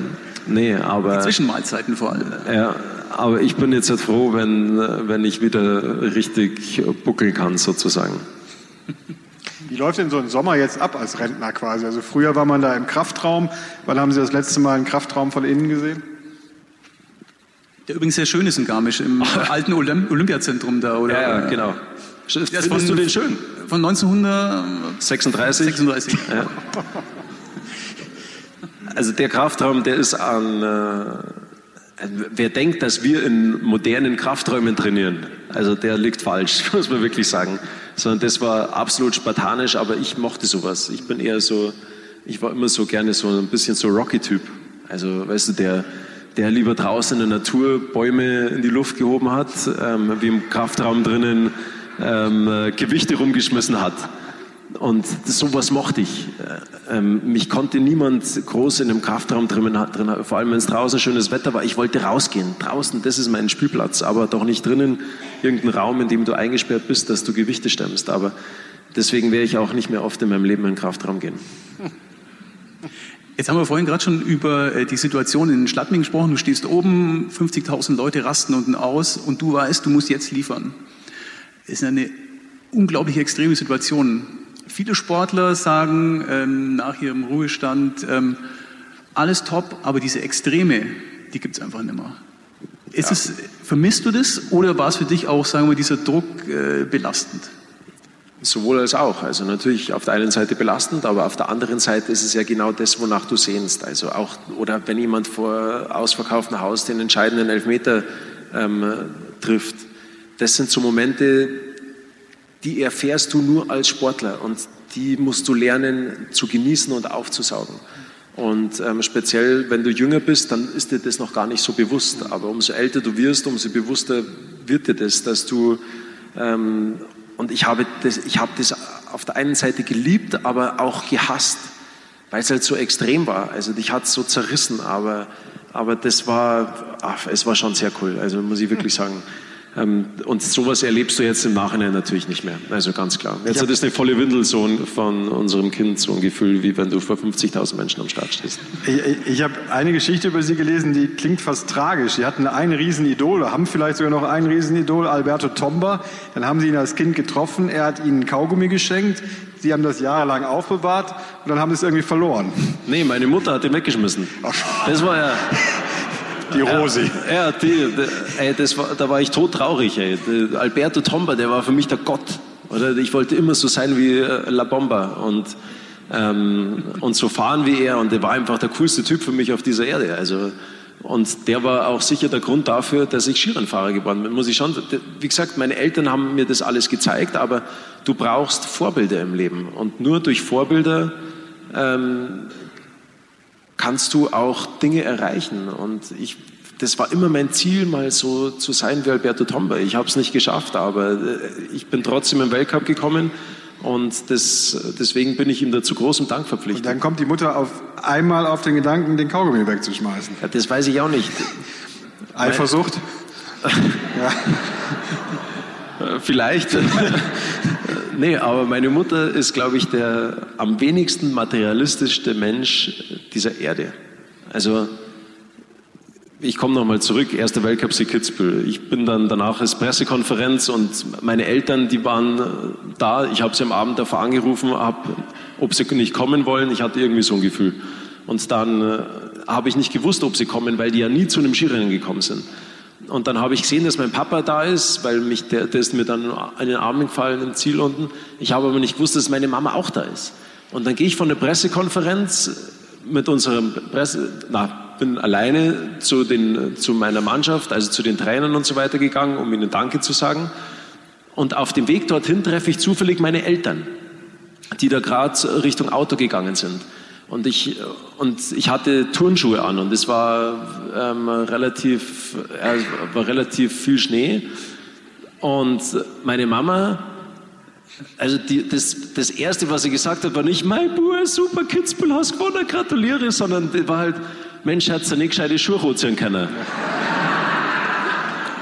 Nee, aber. Die Zwischenmahlzeiten vor allem. Ja, aber ich bin jetzt halt froh, wenn, wenn ich wieder richtig buckeln kann, sozusagen. Wie läuft denn so ein Sommer jetzt ab als Rentner quasi? Also früher war man da im Kraftraum. Wann haben Sie das letzte Mal einen Kraftraum von innen gesehen? Der übrigens sehr schön ist in Garmisch, im [LAUGHS] alten Olymp Olympiazentrum da, oder? Ja, ja genau. Findest von, du den schön? Von 1936? 36. Ja. [LAUGHS] Also der Kraftraum, der ist an... Äh, wer denkt, dass wir in modernen Krafträumen trainieren, also der liegt falsch, [LAUGHS] muss man wirklich sagen. Sondern das war absolut spartanisch, aber ich mochte sowas. Ich bin eher so, ich war immer so gerne so ein bisschen so Rocky-Typ. Also, weißt du, der, der lieber draußen in der Natur Bäume in die Luft gehoben hat, ähm, wie im Kraftraum drinnen ähm, Gewichte rumgeschmissen hat. Und sowas mochte ich. Ähm, mich konnte niemand groß in einem Kraftraum drin, drin vor allem wenn es draußen schönes Wetter war. Ich wollte rausgehen. Draußen, das ist mein Spielplatz, aber doch nicht drinnen irgendein Raum, in dem du eingesperrt bist, dass du Gewichte stemmst. Aber deswegen werde ich auch nicht mehr oft in meinem Leben in den Kraftraum gehen. Jetzt haben wir vorhin gerade schon über äh, die Situation in Schladming gesprochen. Du stehst oben, 50.000 Leute rasten unten aus und du weißt, du musst jetzt liefern. Ist eine unglaublich extreme Situation. Viele Sportler sagen ähm, nach ihrem Ruhestand, ähm, alles top, aber diese Extreme, die gibt es einfach nicht mehr. Ja. es, vermisst du das oder war es für dich auch, sagen wir, dieser Druck äh, belastend? Sowohl als auch. Also natürlich auf der einen Seite belastend, aber auf der anderen Seite ist es ja genau das, wonach du sehnst. Also auch, oder wenn jemand vor ausverkauftem Haus den entscheidenden Elfmeter ähm, trifft. Das sind so Momente, die erfährst du nur als Sportler und die musst du lernen zu genießen und aufzusaugen. Und ähm, speziell, wenn du jünger bist, dann ist dir das noch gar nicht so bewusst. Aber umso älter du wirst, umso bewusster wird dir das, dass du ähm, und ich habe, das, ich habe das auf der einen Seite geliebt, aber auch gehasst, weil es halt so extrem war. Also dich hat es so zerrissen, aber, aber das war, ach, es war schon sehr cool. Also muss ich wirklich sagen. Ähm, und sowas erlebst du jetzt im Nachhinein natürlich nicht mehr. Also ganz klar. Jetzt hat es eine volle Windel so von unserem Kind so ein Gefühl, wie wenn du vor 50.000 Menschen am Start stehst. Ich, ich habe eine Geschichte über Sie gelesen, die klingt fast tragisch. Sie hatten ein Riesenidol, haben vielleicht sogar noch ein Riesenidol, Alberto Tomba. Dann haben Sie ihn als Kind getroffen, er hat Ihnen Kaugummi geschenkt. Sie haben das jahrelang aufbewahrt und dann haben Sie es irgendwie verloren. Nee, meine Mutter hat ihn weggeschmissen. Das war ja die Rosi. Ja, die, die, ey, das war, da war ich todtraurig. Ey. Alberto Tomba, der war für mich der Gott. Oder ich wollte immer so sein wie äh, La Bomba und, ähm, und so fahren wie er. Und der war einfach der coolste Typ für mich auf dieser Erde. Also, und der war auch sicher der Grund dafür, dass ich Skirennfahrer geworden bin. Muss ich schon, wie gesagt, meine Eltern haben mir das alles gezeigt, aber du brauchst Vorbilder im Leben. Und nur durch Vorbilder ähm, kannst du auch Dinge erreichen. Und ich, das war immer mein Ziel, mal so zu sein wie Alberto Tomba. Ich habe es nicht geschafft, aber äh, ich bin trotzdem im Weltcup gekommen. Und das, deswegen bin ich ihm da zu großem Dank verpflichtet. Und dann kommt die Mutter auf einmal auf den Gedanken, den Kaugummi wegzuschmeißen. Ja, das weiß ich auch nicht. Eifersucht? [LAUGHS] ja. Vielleicht. [LAUGHS] nee, aber meine Mutter ist, glaube ich, der am wenigsten materialistischste Mensch dieser Erde. Also, ich komme nochmal zurück, Erster Weltcup-Sieg Kitzbühel. Ich bin dann danach als Pressekonferenz und meine Eltern, die waren da. Ich habe sie am Abend davor angerufen, hab, ob sie nicht kommen wollen. Ich hatte irgendwie so ein Gefühl. Und dann äh, habe ich nicht gewusst, ob sie kommen, weil die ja nie zu einem Skirennen gekommen sind. Und dann habe ich gesehen, dass mein Papa da ist, weil mich, der, der ist mir dann in den Arm gefallen im Ziel unten. Ich habe aber nicht gewusst, dass meine Mama auch da ist. Und dann gehe ich von der Pressekonferenz mit unserem Presse, na, bin alleine zu, den, zu meiner Mannschaft, also zu den Trainern und so weiter gegangen, um ihnen Danke zu sagen. Und auf dem Weg dorthin treffe ich zufällig meine Eltern, die da gerade Richtung Auto gegangen sind. Und ich, und ich hatte Turnschuhe an und es war, ähm, relativ, äh, war relativ viel Schnee. Und meine Mama, also die, das, das Erste, was sie gesagt hat, war nicht, mein Bub, super Kitzbühel, hast gewonnen, gratuliere, sondern war halt, Mensch, hat du nicht gescheite Schuhe rotieren können. [LAUGHS]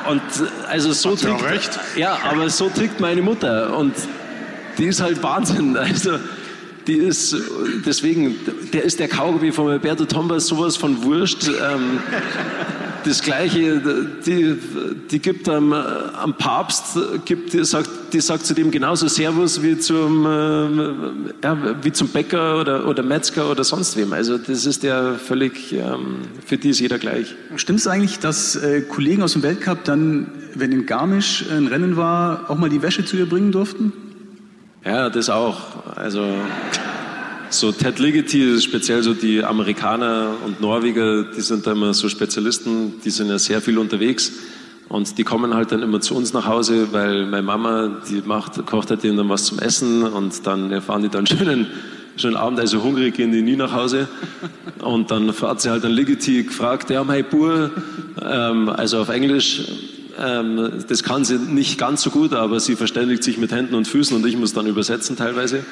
Und also so hat tickt, recht. ja, aber so tickt meine Mutter und die ist halt Wahnsinn. Also die ist, deswegen, der ist der Kaugummi von Alberto Tomba sowas von Wurscht. Ähm, das Gleiche, die, die gibt am, am Papst, gibt, die, sagt, die sagt zu dem genauso Servus wie zum, äh, ja, wie zum Bäcker oder, oder Metzger oder sonst wem. Also das ist der völlig, ähm, für die ist jeder gleich. Stimmt es eigentlich, dass äh, Kollegen aus dem Weltcup dann, wenn in Garmisch ein Rennen war, auch mal die Wäsche zu ihr bringen durften? Ja, das auch. Also so Ted Ligety, speziell so die Amerikaner und Norweger, die sind da immer so Spezialisten, die sind ja sehr viel unterwegs und die kommen halt dann immer zu uns nach Hause, weil meine Mama, die macht, kocht halt ihnen dann was zum Essen und dann erfahren die dann [LAUGHS] schönen schönen Abend, also hungrig gehen die nie nach Hause. Und dann hat sie halt an Ligety gefragt, ja, mein Bur, ähm, also auf Englisch, Ähm, das kann sie nicht ganz so gut, aber sie verständigt sich mit Händen und Füßen und ich muss dann übersetzen teilweise.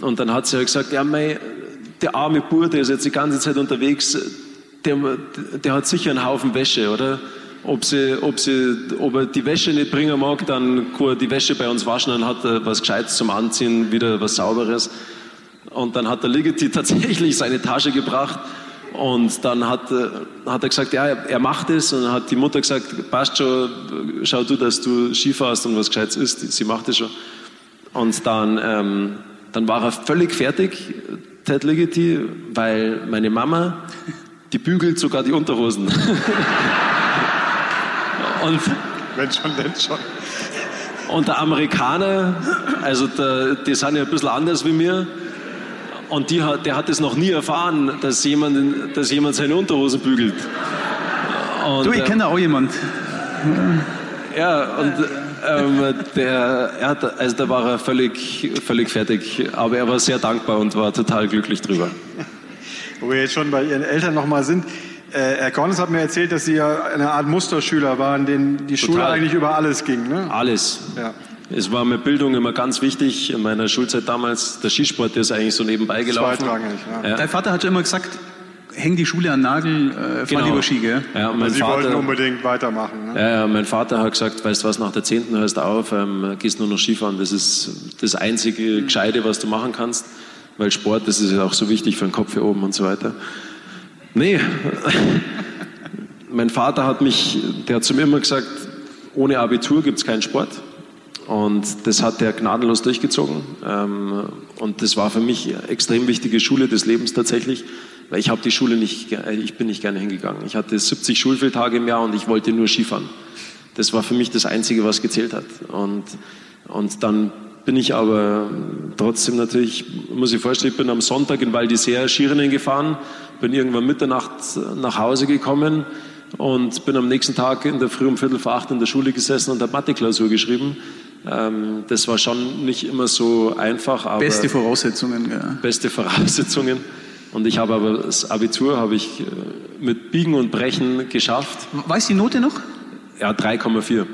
Und dann hat sie halt gesagt, ja, mei, der arme Bur, der ist jetzt die ganze Zeit unterwegs, der, der hat sicher einen Haufen Wäsche, oder? Ob, sie, ob, sie, ob er die Wäsche nicht bringen mag, dann kann er die Wäsche bei uns waschen, dann hat er was Gescheites zum Anziehen, wieder was Sauberes. Und dann hat der Ligeti [LAUGHS] tatsächlich seine Tasche gebracht und dann hat, äh, hat er gesagt, ja, er macht es. Und dann hat die Mutter gesagt, passt schon, schau du, dass du Skifährst und was Gescheites isst. Sie macht es schon. Und dann, ähm, dann war er völlig fertig, Ted Ligeti, weil meine Mama, die bügelt sogar die Unterhosen. [LAUGHS] und, Wenn schon, denn schon. Und der Amerikaner, also der, die sind ja ein bisschen anders wie mir, und die hat, der hat es noch nie erfahren, dass jemand, dass jemand seine Unterhosen bügelt. Und, du, ich kenne auch jemand. Ja, und ähm, der, er hat, also da war er völlig, völlig fertig, aber er war sehr dankbar und war total glücklich drüber. Wo wir jetzt schon bei Ihren Eltern nochmal sind, äh, Herr Kornes hat mir erzählt, dass Sie ja eine Art Musterschüler waren, denen die Total. Schule eigentlich über alles ging. Ne? Alles. Ja. Es war mir Bildung immer ganz wichtig. In meiner Schulzeit damals, der Skisport, der ist eigentlich so nebenbei gelaufen. Zweitrangig, ja. ja. Dein Vater hat schon immer gesagt, häng die Schule an Nagel, äh, genau. lieber Ski, gell? Ja, mein Sie Vater, wollten unbedingt weitermachen. Ne? Ja, mein Vater hat gesagt, weißt du was, nach der 10. hörst du auf, ähm, gehst nur noch Skifahren. Das ist das einzige mhm. Gescheite, was du machen kannst. Weil Sport, das ist ja auch so wichtig für den Kopf hier oben und so weiter. Nee, [LAUGHS] mein Vater hat mich, der hat zu mir immer gesagt, ohne Abitur gibt es keinen Sport. Und das hat er gnadenlos durchgezogen. Ähm, und das war für mich eine extrem wichtige Schule des Lebens tatsächlich, weil ich habe die Schule nicht, ich bin nicht gerne hingegangen. Ich hatte 70 Schulfehltage im Jahr und ich wollte nur Skifahren. Das war für mich das Einzige, was gezählt hat. Und, und dann bin ich aber trotzdem natürlich, muss ich vorstellen, ich bin am Sonntag in Val d'Isère Skirennen gefahren, bin irgendwann Mitternacht nach Hause gekommen und bin am nächsten Tag in der Früh um Viertel vor acht in der Schule gesessen und habe Mathe-Klausur geschrieben. Ähm, das war schon nicht immer so einfach. Aber beste Voraussetzungen, ja. Beste Voraussetzungen. Und ich habe aber das Abitur habe ich äh, mit Biegen und Brechen geschafft. Weiß die Note noch? Ja, 3,4.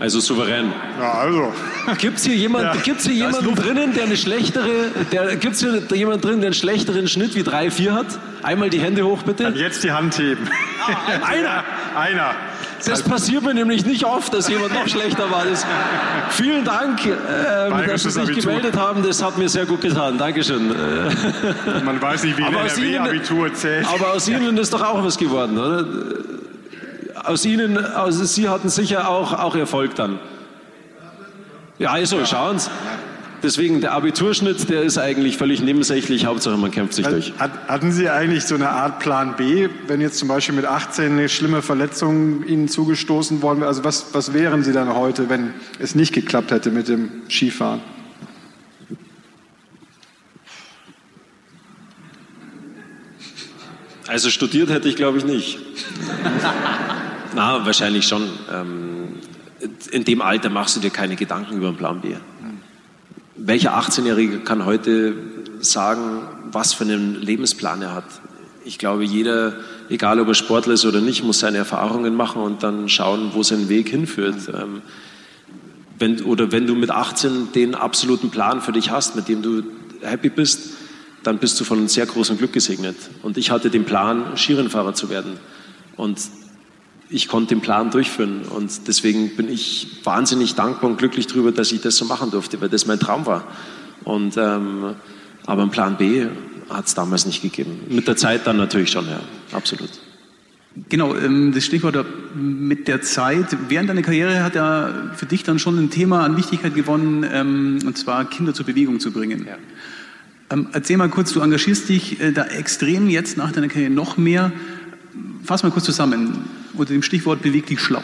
Also souverän. Ja, also. Gibt es hier, jemand, ja, gibt's hier jemanden drinnen, der eine schlechtere, der, gibt's hier jemanden drin, der einen schlechteren Schnitt wie 3,4 hat? Einmal die Hände hoch, bitte. Kann jetzt die Hand heben. Einer. [LAUGHS] Einer. Das passiert mir nämlich nicht oft, dass jemand noch schlechter war. Das, vielen Dank, äh, dass Sie sich Abitur. gemeldet haben. Das hat mir sehr gut getan. Dankeschön. [LAUGHS] Man weiß nicht, wie ein NRW-Abitur zählt. Aber aus Ihnen ist doch auch was geworden, oder? aus Ihnen, also Sie hatten sicher auch, auch Erfolg dann. Ja, also, schauen Sie. Deswegen der Abiturschnitt, der ist eigentlich völlig nebensächlich. Hauptsache, man kämpft sich durch. Hatten Sie eigentlich so eine Art Plan B, wenn jetzt zum Beispiel mit 18 eine schlimme Verletzung Ihnen zugestoßen worden wäre? Also was, was wären Sie dann heute, wenn es nicht geklappt hätte mit dem Skifahren? Also studiert hätte ich, glaube ich, nicht. [LAUGHS] Na, wahrscheinlich schon. Ähm, in dem Alter machst du dir keine Gedanken über einen Plan B. Welcher 18-Jährige kann heute sagen, was für einen Lebensplan er hat? Ich glaube, jeder, egal ob er Sportler ist oder nicht, muss seine Erfahrungen machen und dann schauen, wo sein Weg hinführt. Ähm, wenn, oder wenn du mit 18 den absoluten Plan für dich hast, mit dem du happy bist, dann bist du von einem sehr großen Glück gesegnet. Und ich hatte den Plan, Skirennfahrer zu werden. Und ich konnte den Plan durchführen. Und deswegen bin ich wahnsinnig dankbar und glücklich darüber, dass ich das so machen durfte, weil das mein Traum war. Und, ähm, aber einen Plan B hat es damals nicht gegeben. Mit der Zeit dann natürlich schon, ja, absolut. Genau, ähm, das Stichwort mit der Zeit. Während deiner Karriere hat ja für dich dann schon ein Thema an Wichtigkeit gewonnen, ähm, und zwar Kinder zur Bewegung zu bringen. Ja. Ähm, erzähl mal kurz, du engagierst dich äh, da extrem jetzt nach deiner Karriere noch mehr. Fass mal kurz zusammen unter dem Stichwort beweglich Schlauch.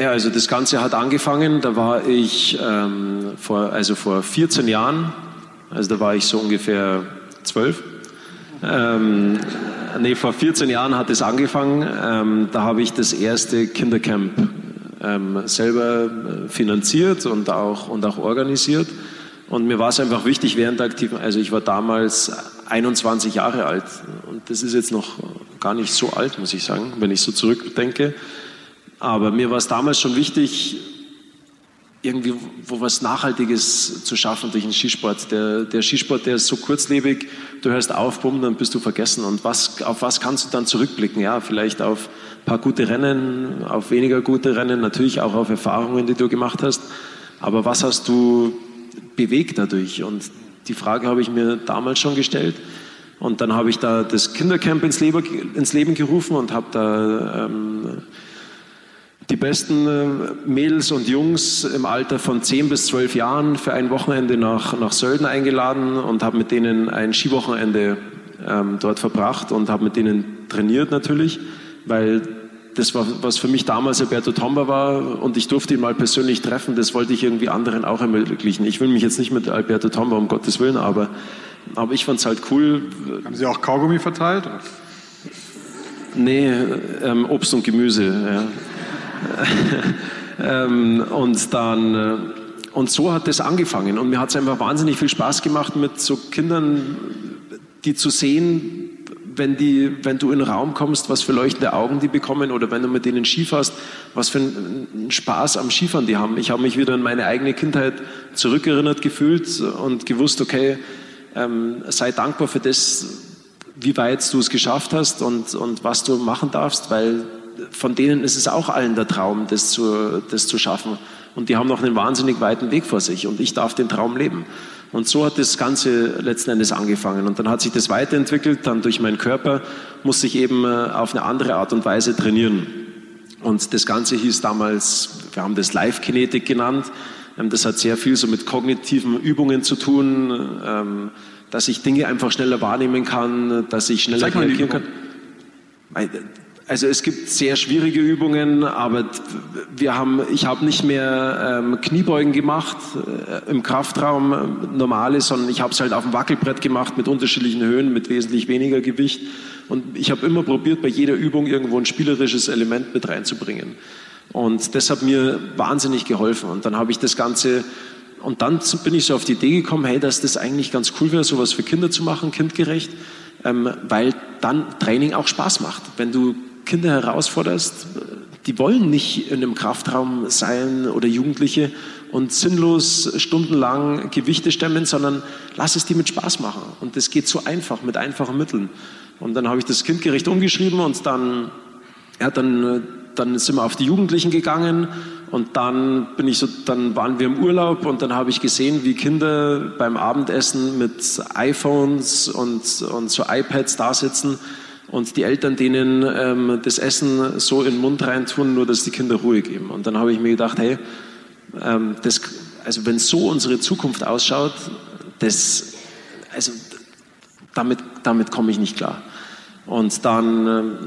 Ja, also das Ganze hat angefangen, da war ich ähm, vor, also vor 14 Jahren, also da war ich so ungefähr zwölf. Ähm, nee, vor 14 Jahren hat es angefangen. Ähm, da habe ich das erste Kindercamp ähm, selber äh, finanziert und auch, und auch organisiert. Und mir war es einfach wichtig während der aktiven, also ich war damals 21 Jahre alt und das ist jetzt noch gar nicht so alt, muss ich sagen, wenn ich so zurückdenke. Aber mir war es damals schon wichtig, irgendwie wo was Nachhaltiges zu schaffen durch den Skisport. Der, der Skisport, der ist so kurzlebig, du hörst auf, bumm, dann bist du vergessen. Und was, auf was kannst du dann zurückblicken? Ja, vielleicht auf ein paar gute Rennen, auf weniger gute Rennen, natürlich auch auf Erfahrungen, die du gemacht hast. Aber was hast du bewegt dadurch? Und die Frage habe ich mir damals schon gestellt. Und dann habe ich da das Kindercamp ins Leben, ins Leben gerufen und habe da ähm, die besten äh, Mädels und Jungs im Alter von 10 bis 12 Jahren für ein Wochenende nach, nach Sölden eingeladen und habe mit denen ein Skiwochenende ähm, dort verbracht und habe mit denen trainiert natürlich, weil das war, was für mich damals Alberto Tomba war und ich durfte ihn mal persönlich treffen, das wollte ich irgendwie anderen auch ermöglichen. Ich will mich jetzt nicht mit Alberto Tomba, um Gottes Willen, aber, aber ich fand es halt cool. Haben Sie auch Kaugummi verteilt? Nee, ähm, Obst und Gemüse. Ja. [LAUGHS] ähm, und dann äh, und so hat es angefangen und mir hat es einfach wahnsinnig viel Spaß gemacht mit so Kindern, die zu sehen, wenn, die, wenn du in den Raum kommst, was für leuchtende Augen die bekommen oder wenn du mit denen Ski fährst, was für einen Spaß am Skifahren die haben. Ich habe mich wieder in meine eigene Kindheit zurückerinnert gefühlt und gewusst, okay, ähm, sei dankbar für das, wie weit du es geschafft hast und, und was du machen darfst, weil von denen ist es auch allen der Traum, das zu, das zu schaffen. Und die haben noch einen wahnsinnig weiten Weg vor sich und ich darf den Traum leben. Und so hat das Ganze letzten Endes angefangen. Und dann hat sich das weiterentwickelt, dann durch meinen Körper musste ich eben äh, auf eine andere Art und Weise trainieren. Und das Ganze hieß damals, wir haben das Live-Kinetik genannt. Ähm, das hat sehr viel so mit kognitiven Übungen zu tun, ähm, dass ich Dinge einfach schneller wahrnehmen kann, dass ich schneller reagieren kann. Also es gibt sehr schwierige Übungen, aber wir haben, ich habe nicht mehr ähm, Kniebeugen gemacht äh, im Kraftraum, normale, sondern ich habe es halt auf dem Wackelbrett gemacht mit unterschiedlichen Höhen, mit wesentlich weniger Gewicht. Und ich habe immer probiert, bei jeder Übung irgendwo ein spielerisches Element mit reinzubringen. Und das hat mir wahnsinnig geholfen. Und dann habe ich das Ganze und dann bin ich so auf die Idee gekommen, hey, dass das eigentlich ganz cool wäre, sowas für Kinder zu machen, kindgerecht, ähm, weil dann Training auch Spaß macht. Wenn du Kinder herausforderst, die wollen nicht in einem Kraftraum sein oder Jugendliche und sinnlos stundenlang Gewichte stemmen, sondern lass es die mit Spaß machen. Und das geht so einfach, mit einfachen Mitteln. Und dann habe ich das kindgerecht umgeschrieben und dann, ja, dann, dann sind wir auf die Jugendlichen gegangen und dann bin ich so, dann waren wir im Urlaub und dann habe ich gesehen, wie Kinder beim Abendessen mit iPhones und, und so iPads da sitzen und die Eltern denen ähm, das Essen so in den Mund reintun, nur dass die Kinder Ruhe geben. Und dann habe ich mir gedacht, hey, ähm, das, also wenn so unsere Zukunft ausschaut, das, also damit, damit komme ich nicht klar. Und dann ähm,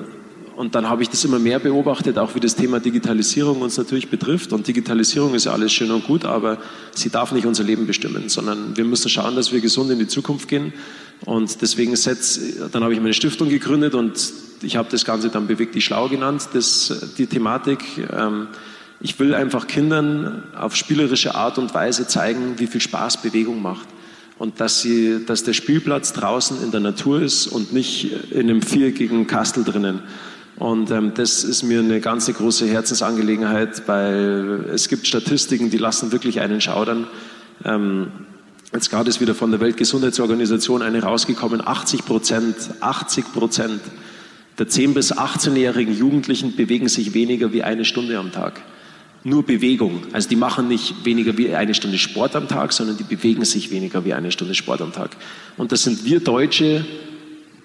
und dann habe ich das immer mehr beobachtet, auch wie das Thema Digitalisierung uns natürlich betrifft. Und Digitalisierung ist ja alles schön und gut, aber sie darf nicht unser Leben bestimmen, sondern wir müssen schauen, dass wir gesund in die Zukunft gehen. Und deswegen setz, dann habe ich meine Stiftung gegründet und ich habe das Ganze dann bewegt die Schlau genannt, das, die Thematik. Ähm, ich will einfach Kindern auf spielerische Art und Weise zeigen, wie viel Spaß Bewegung macht und dass, sie, dass der Spielplatz draußen in der Natur ist und nicht in einem viereckigen Kastel drinnen. Und ähm, das ist mir eine ganz große Herzensangelegenheit, weil es gibt Statistiken, die lassen wirklich einen schaudern. Ähm, jetzt gerade ist wieder von der Weltgesundheitsorganisation eine rausgekommen, 80 Prozent, 80 Prozent der 10- bis 18-jährigen Jugendlichen bewegen sich weniger wie eine Stunde am Tag. Nur Bewegung. Also die machen nicht weniger wie eine Stunde Sport am Tag, sondern die bewegen sich weniger wie eine Stunde Sport am Tag. Und das sind wir Deutsche,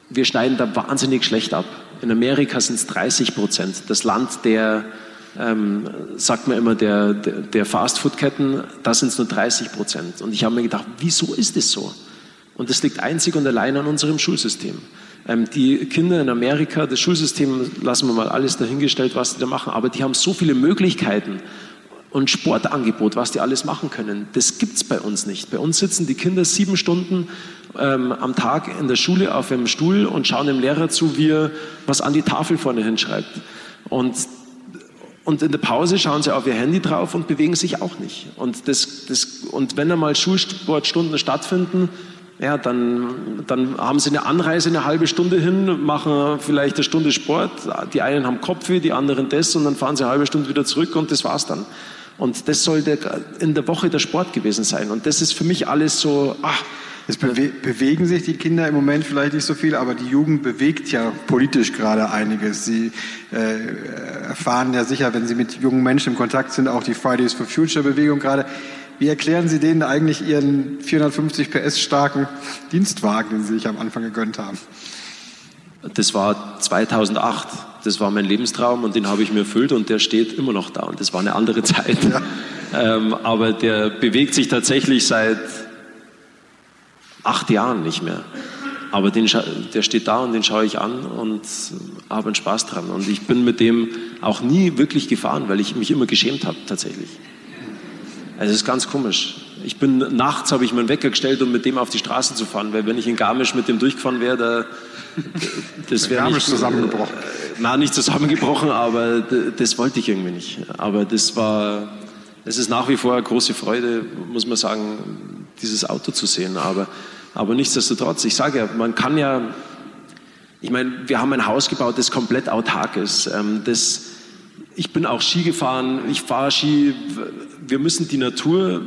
wir schneiden da wahnsinnig schlecht ab. In Amerika sind es 30 Prozent. Das Land der, ähm, sagt man immer, der, der, Fastfood-Ketten, da sind es nur 30 Prozent. Und ich habe mir gedacht, wieso ist es so? Und das liegt einzig und allein an unserem Schulsystem. Ähm, die Kinder in Amerika, das Schulsystem, lassen wir mal alles dahingestellt, was die da machen, aber die haben so viele Möglichkeiten und Sportangebot, was die alles machen können. Das gibt es bei uns nicht. Bei uns sitzen die Kinder sieben Stunden ähm, am Tag in der Schule auf einem Stuhl und schauen dem Lehrer zu, wie er was an die Tafel vorne hinschreibt. Und, und in der Pause schauen sie auf ihr Handy drauf und bewegen sich auch nicht. Und, das, das, und wenn einmal Schulsportstunden stattfinden, ja, dann, dann haben sie eine Anreise eine halbe Stunde hin, machen vielleicht eine Stunde Sport. Die einen haben Kopfweh, die anderen das und dann fahren sie eine halbe Stunde wieder zurück und das war's dann. Und das soll in der Woche der Sport gewesen sein. Und das ist für mich alles so, ach, es bewe bewegen sich die Kinder im Moment vielleicht nicht so viel, aber die Jugend bewegt ja politisch gerade einiges. Sie äh, erfahren ja sicher, wenn sie mit jungen Menschen im Kontakt sind, auch die Fridays for Future Bewegung gerade. Wie erklären Sie denen eigentlich Ihren 450 PS starken Dienstwagen, den Sie sich am Anfang gegönnt haben? Das war 2008. Das war mein Lebenstraum und den habe ich mir erfüllt und der steht immer noch da. Und das war eine andere [LAUGHS] Zeit. Ja. Ähm, aber der bewegt sich tatsächlich seit acht Jahren nicht mehr. Aber den, der steht da und den schaue ich an und habe einen Spaß dran. Und ich bin mit dem auch nie wirklich gefahren, weil ich mich immer geschämt habe tatsächlich. Also es ist ganz komisch. Ich bin nachts habe ich meinen Wecker gestellt, um mit dem auf die Straße zu fahren, weil wenn ich in Garmisch mit dem durchgefahren wäre, da, das wäre nicht zusammengebrochen. Äh, na, nicht zusammengebrochen, aber das wollte ich irgendwie nicht. Aber das war, es ist nach wie vor eine große Freude, muss man sagen, dieses Auto zu sehen. Aber, aber nichtsdestotrotz, ich sage ja, man kann ja, ich meine, wir haben ein Haus gebaut, das komplett autark ist. Ähm, das, ich bin auch Ski gefahren, ich fahre Ski. Wir müssen die Natur,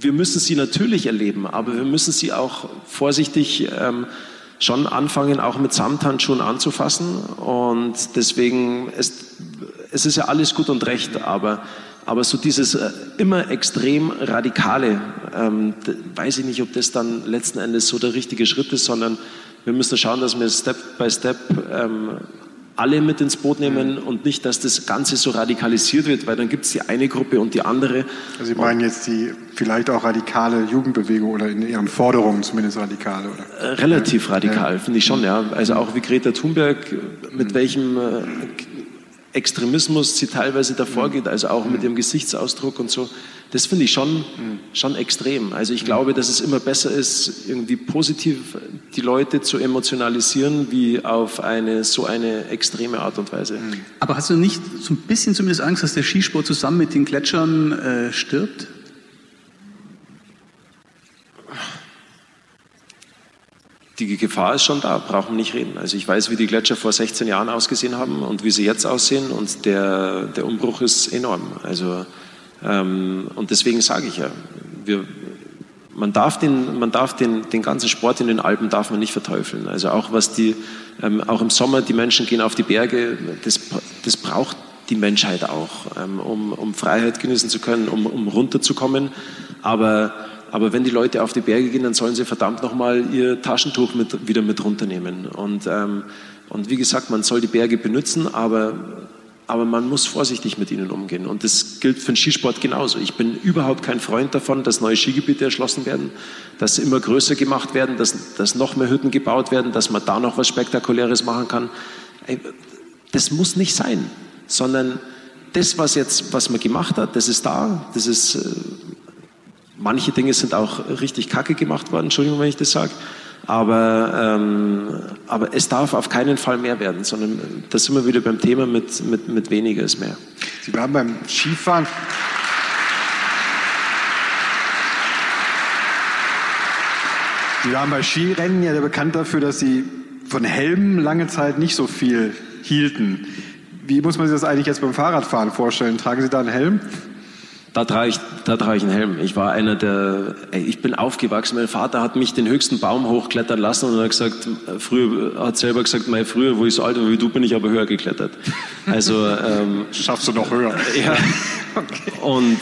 wir müssen sie natürlich erleben, aber wir müssen sie auch vorsichtig ähm, schon anfangen, auch mit Samthandschuhen anzufassen. Und deswegen, ist, es ist ja alles gut und recht, aber, aber so dieses äh, immer extrem radikale, ähm, weiß ich nicht, ob das dann letzten Endes so der richtige Schritt ist, sondern wir müssen schauen, dass wir Step by Step ähm, alle mit ins Boot nehmen und nicht, dass das Ganze so radikalisiert wird, weil dann gibt es die eine Gruppe und die andere. Also Sie meinen jetzt die vielleicht auch radikale Jugendbewegung oder in ihren Forderungen zumindest radikale? Oder? Äh, relativ radikal, ja. finde ich schon, ja. Also auch wie Greta Thunberg, mit mhm. welchem äh, Extremismus sie teilweise davor geht, also auch mit dem Gesichtsausdruck und so. Das finde ich schon, schon extrem. Also ich glaube, dass es immer besser ist, irgendwie positiv die Leute zu emotionalisieren, wie auf eine so eine extreme Art und Weise. Aber hast du nicht so ein bisschen zumindest Angst, dass der Skisport zusammen mit den Gletschern äh, stirbt? Die Gefahr ist schon da, brauchen wir nicht reden. Also ich weiß, wie die Gletscher vor 16 Jahren ausgesehen haben und wie sie jetzt aussehen und der, der Umbruch ist enorm. Also, ähm, und deswegen sage ich ja, wir, man darf, den, man darf den, den ganzen Sport in den Alpen darf man nicht verteufeln. Also auch was die, ähm, auch im Sommer die Menschen gehen auf die Berge, das, das braucht die Menschheit auch, ähm, um, um Freiheit genießen zu können, um, um runterzukommen. Aber aber wenn die Leute auf die Berge gehen, dann sollen sie verdammt nochmal ihr Taschentuch mit, wieder mit runternehmen. Und, ähm, und wie gesagt, man soll die Berge benutzen, aber, aber man muss vorsichtig mit ihnen umgehen. Und das gilt für den Skisport genauso. Ich bin überhaupt kein Freund davon, dass neue Skigebiete erschlossen werden, dass sie immer größer gemacht werden, dass, dass noch mehr Hütten gebaut werden, dass man da noch was Spektakuläres machen kann. Das muss nicht sein, sondern das, was jetzt, was man gemacht hat, das ist da, das ist äh, Manche Dinge sind auch richtig kacke gemacht worden, Entschuldigung, wenn ich das sage. Aber, ähm, aber es darf auf keinen Fall mehr werden, sondern da sind wir wieder beim Thema mit, mit, mit weniger ist mehr. Sie waren beim Skifahren. Sie waren bei Skirennen ja bekannt dafür, dass Sie von Helmen lange Zeit nicht so viel hielten. Wie muss man sich das eigentlich jetzt beim Fahrradfahren vorstellen? Tragen Sie da einen Helm? Da trage ich, da trage ich einen Helm. Ich war einer der, ich bin aufgewachsen. Mein Vater hat mich den höchsten Baum hochklettern lassen und hat gesagt, früher, hat selber gesagt, mein früher, wo ich so alt war wie du, bin ich aber höher geklettert. [LAUGHS] Also, ähm, Schaffst du noch höher? [LAUGHS] Ja. okay. Und,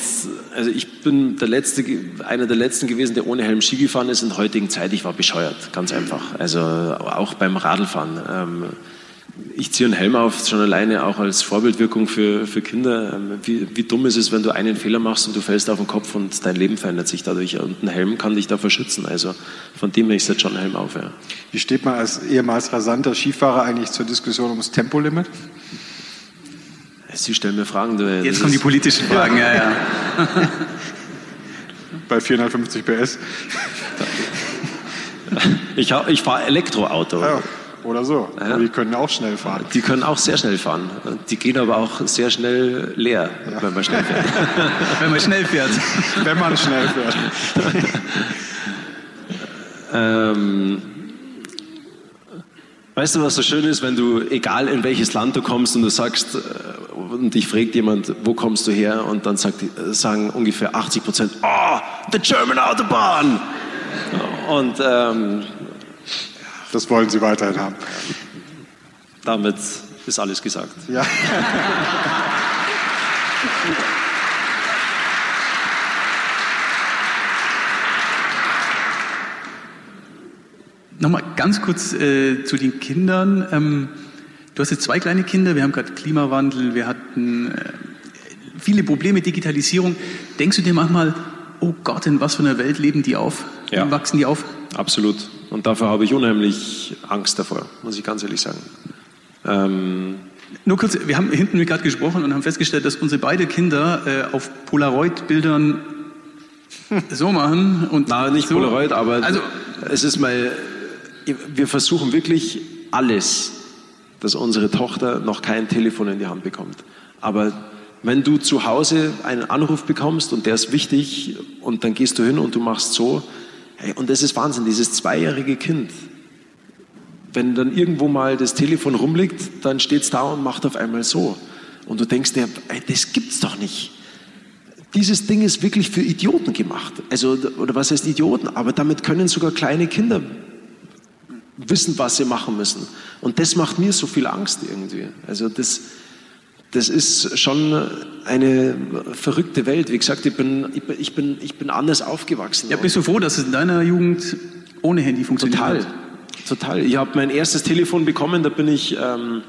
also ich bin der letzte, einer der letzten gewesen, der ohne Helm Ski gefahren ist in der heutigen Zeit. Ich war bescheuert, ganz einfach. Also, auch beim Radlfahren. Ähm, ich ziehe einen Helm auf, schon alleine auch als Vorbildwirkung für, für Kinder. Ähm, wie, wie dumm ist es, wenn du einen Fehler machst und du fällst auf den Kopf und dein Leben verändert sich dadurch. Und ein Helm kann dich davor schützen. Also von dem her, ich setze schon einen Helm auf. Ja. Wie steht man als ehemals rasanter Skifahrer eigentlich zur Diskussion ums Tempolimit? Sie stellen mir Fragen. Jetzt kommen die politischen [LAUGHS] Fragen, ja, ja. [LAUGHS] Bei 450 PS. Ich, ich fahre Elektroauto. Ja. Oder so. Ja. Die können auch schnell fahren. Die können auch sehr schnell fahren. Die gehen aber auch sehr schnell leer, ja. wenn man schnell fährt. [LAUGHS] wenn man schnell fährt. wenn man schnell fährt. [LAUGHS] Ähm, weißt du, was so schön ist, wenn du, egal in welches Land du kommst und du sagst, äh, und dich fragt jemand, wo kommst du her? Und dann sagt, sagen ungefähr 80 Prozent, oh, the German Autobahn! Und ähm, das wollen Sie weiterhin haben. Damit ist alles gesagt. Ja. Nochmal ganz kurz äh, zu den Kindern. Ähm, du hast jetzt zwei kleine Kinder, wir haben gerade Klimawandel, wir hatten äh, viele Probleme, Digitalisierung. Denkst du dir manchmal, oh Gott, in was für einer Welt leben die auf? Ja. Wie wachsen die auf? Absolut. Und dafür habe ich unheimlich Angst davor, muss ich ganz ehrlich sagen. Ähm Nur kurz, wir haben hinten gerade gesprochen und haben festgestellt, dass unsere beiden Kinder äh, auf Polaroid-Bildern [LAUGHS] so machen. Und Nein, nicht so. Polaroid, aber also, es ist mal wir versuchen wirklich alles, dass unsere Tochter noch kein Telefon in die Hand bekommt. Aber wenn du zu Hause einen Anruf bekommst und der ist wichtig und dann gehst du hin und du machst so, hey, und das ist Wahnsinn, dieses zweijährige Kind, wenn dann irgendwo mal das Telefon rumliegt, dann steht es da und macht auf einmal so. Und du denkst dir, ey, das gibt's doch nicht. Dieses Ding ist wirklich für Idioten gemacht. Also, oder was heißt Idioten? Aber damit können sogar kleine Kinder wissen, was sie machen müssen. Und das macht mir so viel Angst irgendwie. Also das, das ist schon eine verrückte Welt. Wie gesagt, ich bin, ich bin, ich bin anders aufgewachsen. Ja, bist du froh, dass es in deiner Jugend ohne Handy funktioniert Total. Hat? Total. Ich habe mein erstes Telefon bekommen, da bin ich ähm,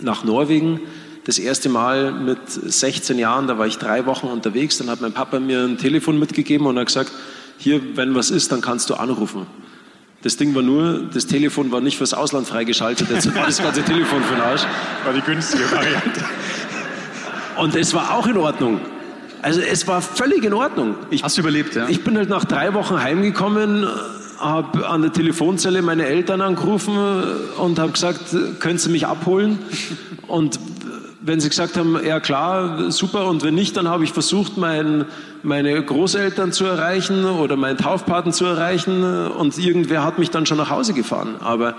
nach Norwegen das erste Mal mit 16 Jahren, da war ich drei Wochen unterwegs, dann hat mein Papa mir ein Telefon mitgegeben und hat gesagt, hier, wenn was ist, dann kannst du anrufen. Das Ding war nur, das Telefon war nicht fürs Ausland freigeschaltet, jetzt war [LAUGHS] das ganze Telefon für den Arsch. War die günstige Variante. Und es war auch in Ordnung. Also es war völlig in Ordnung. Ich, Hast du überlebt, ja? Ich bin halt nach drei Wochen heimgekommen, habe an der Telefonzelle meine Eltern angerufen und habe gesagt, können Sie mich abholen? Und wenn sie gesagt haben, ja klar, super, und wenn nicht, dann habe ich versucht, mein, meine Großeltern zu erreichen oder meinen Taufpaten zu erreichen und irgendwer hat mich dann schon nach Hause gefahren. Aber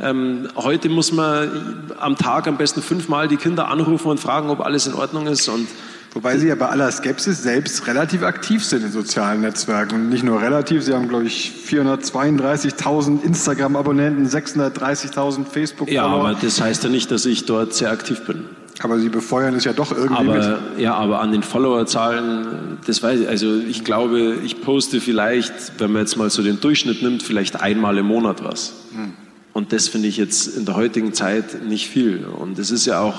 ähm, heute muss man am Tag am besten fünfmal die Kinder anrufen und fragen, ob alles in Ordnung ist. Und Wobei Sie ja bei aller Skepsis selbst relativ aktiv sind in sozialen Netzwerken. Und nicht nur relativ, Sie haben, glaube ich, 432.000 Instagram-Abonnenten, 630.000 Facebook-Follower. Ja, aber das heißt ja nicht, dass ich dort sehr aktiv bin. Aber Sie befeuern es ja doch irgendwie aber, mit. Ja, aber an den Followerzahlen, das weiß ich, also ich glaube, ich poste vielleicht, wenn man jetzt mal so den Durchschnitt nimmt, vielleicht einmal im Monat was. Hm. Und das finde ich jetzt in der heutigen Zeit nicht viel. Und es ist ja auch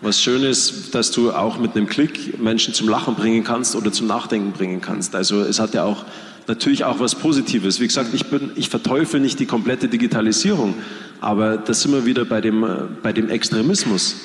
was Schönes, dass du auch mit einem Klick Menschen zum Lachen bringen kannst oder zum Nachdenken bringen kannst. Also es hat ja auch natürlich auch was Positives. Wie gesagt, ich, bin, ich verteufel nicht die komplette Digitalisierung, aber da sind wir wieder bei dem, bei dem Extremismus.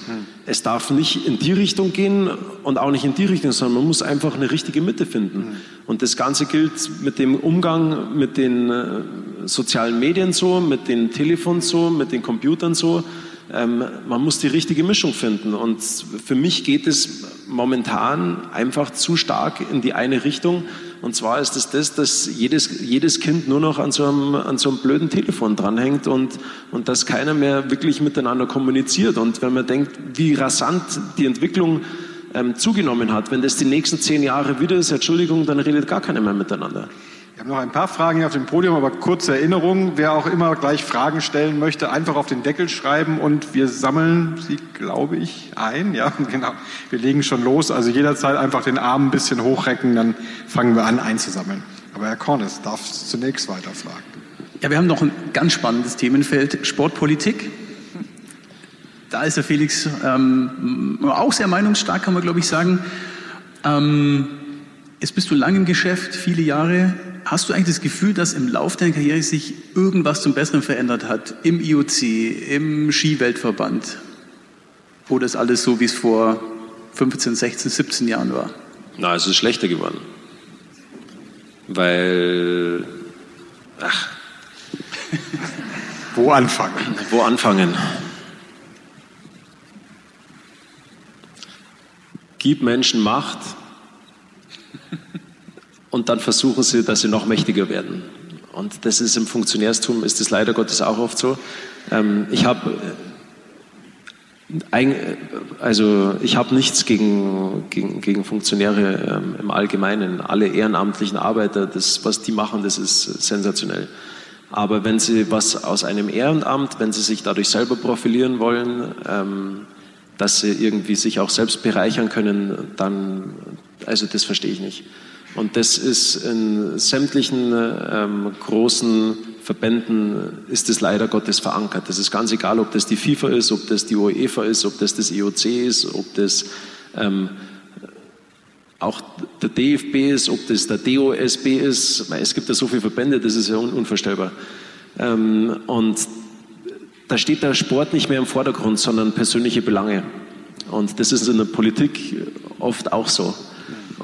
Es darf nicht in die Richtung gehen und auch nicht in die Richtung, sondern man muss einfach eine richtige Mitte finden. Und das Ganze gilt mit dem Umgang mit den äh, sozialen Medien so, mit den Telefons so, mit den Computern so. Ähm, man muss die richtige Mischung finden. Und für mich geht es momentan einfach zu stark in die eine Richtung. Und zwar ist es das, dass jedes, jedes Kind nur noch an so, einem, an so einem blöden Telefon dranhängt und, und dass keiner mehr wirklich miteinander kommuniziert. Und wenn man denkt, wie rasant die Entwicklung ähm, zugenommen hat, wenn das die nächsten zehn Jahre wieder ist, Entschuldigung, dann redet gar keiner mehr miteinander. Wir haben noch ein paar Fragen hier auf dem Podium, aber kurze Erinnerung. Wer auch immer gleich Fragen stellen möchte, einfach auf den Deckel schreiben und wir sammeln sie, glaube ich, ein. Ja, [LAUGHS] genau. Wir legen schon los. Also jederzeit einfach den Arm ein bisschen hochrecken, dann fangen wir an einzusammeln. Aber Herr Kornes darf zunächst weiterfragen. Ja, wir haben noch ein ganz spannendes Themenfeld, Sportpolitik. Da ist der Felix ähm, auch sehr meinungsstark, kann man glaube ich sagen. Ähm, jetzt bist du lang im Geschäft, viele Jahre. Hast du eigentlich das Gefühl, dass im Laufe deiner Karriere sich irgendwas zum Besseren verändert hat? Im IOC, im Skiweltverband? Oder ist alles so, wie es vor 15, 16, 17 Jahren war? Na, es ist schlechter geworden. Weil. Ach. [LAUGHS] Wo anfangen? Wo anfangen? Gib Menschen Macht und dann versuchen sie, dass sie noch mächtiger werden. Und das ist im Funktionärstum, ist das leider Gottes auch oft so. Ähm, ich habe also ich habe nichts gegen, gegen, gegen Funktionäre ähm, im Allgemeinen. Alle ehrenamtlichen Arbeiter, das, was die machen, das ist sensationell. Aber wenn sie was aus einem Ehrenamt, wenn sie sich dadurch selber profilieren wollen, ähm, dass sie irgendwie sich auch selbst bereichern können, dann, also das verstehe ich nicht. Und das ist in sämtlichen ähm, großen Verbänden ist es leider Gottes verankert. Das ist ganz egal, ob das die FIFA ist, ob das die UEFA ist, ob das das IOC ist, ob das ähm, auch der DFB ist, ob das der DOSB ist. Es gibt ja so viele Verbände, das ist ja un unvorstellbar. Ähm, und da steht der Sport nicht mehr im Vordergrund, sondern persönliche Belange. Und das ist in der Politik oft auch so.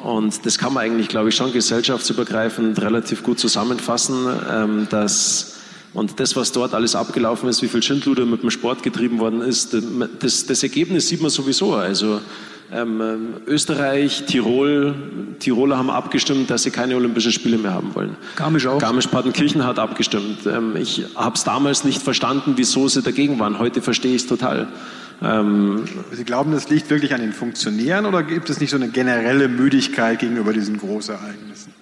Und das kann man eigentlich, glaube ich, schon gesellschaftsübergreifend relativ gut zusammenfassen, ähm, dass und das, was dort alles abgelaufen ist, wie viel Schindluder mit dem Sport getrieben worden ist, das, das Ergebnis sieht man sowieso. Also ähm, Österreich, Tirol, Tiroler haben abgestimmt, dass sie keine Olympischen Spiele mehr haben wollen. Garmisch auch. Garmisch-Partenkirchen hat abgestimmt. Ähm, ich habe es damals nicht verstanden, wieso sie dagegen waren. Heute verstehe ich es total. Ähm, Sie glauben, das liegt wirklich an den Funktionären oder gibt es nicht so eine generelle Müdigkeit gegenüber diesen Großereignissen?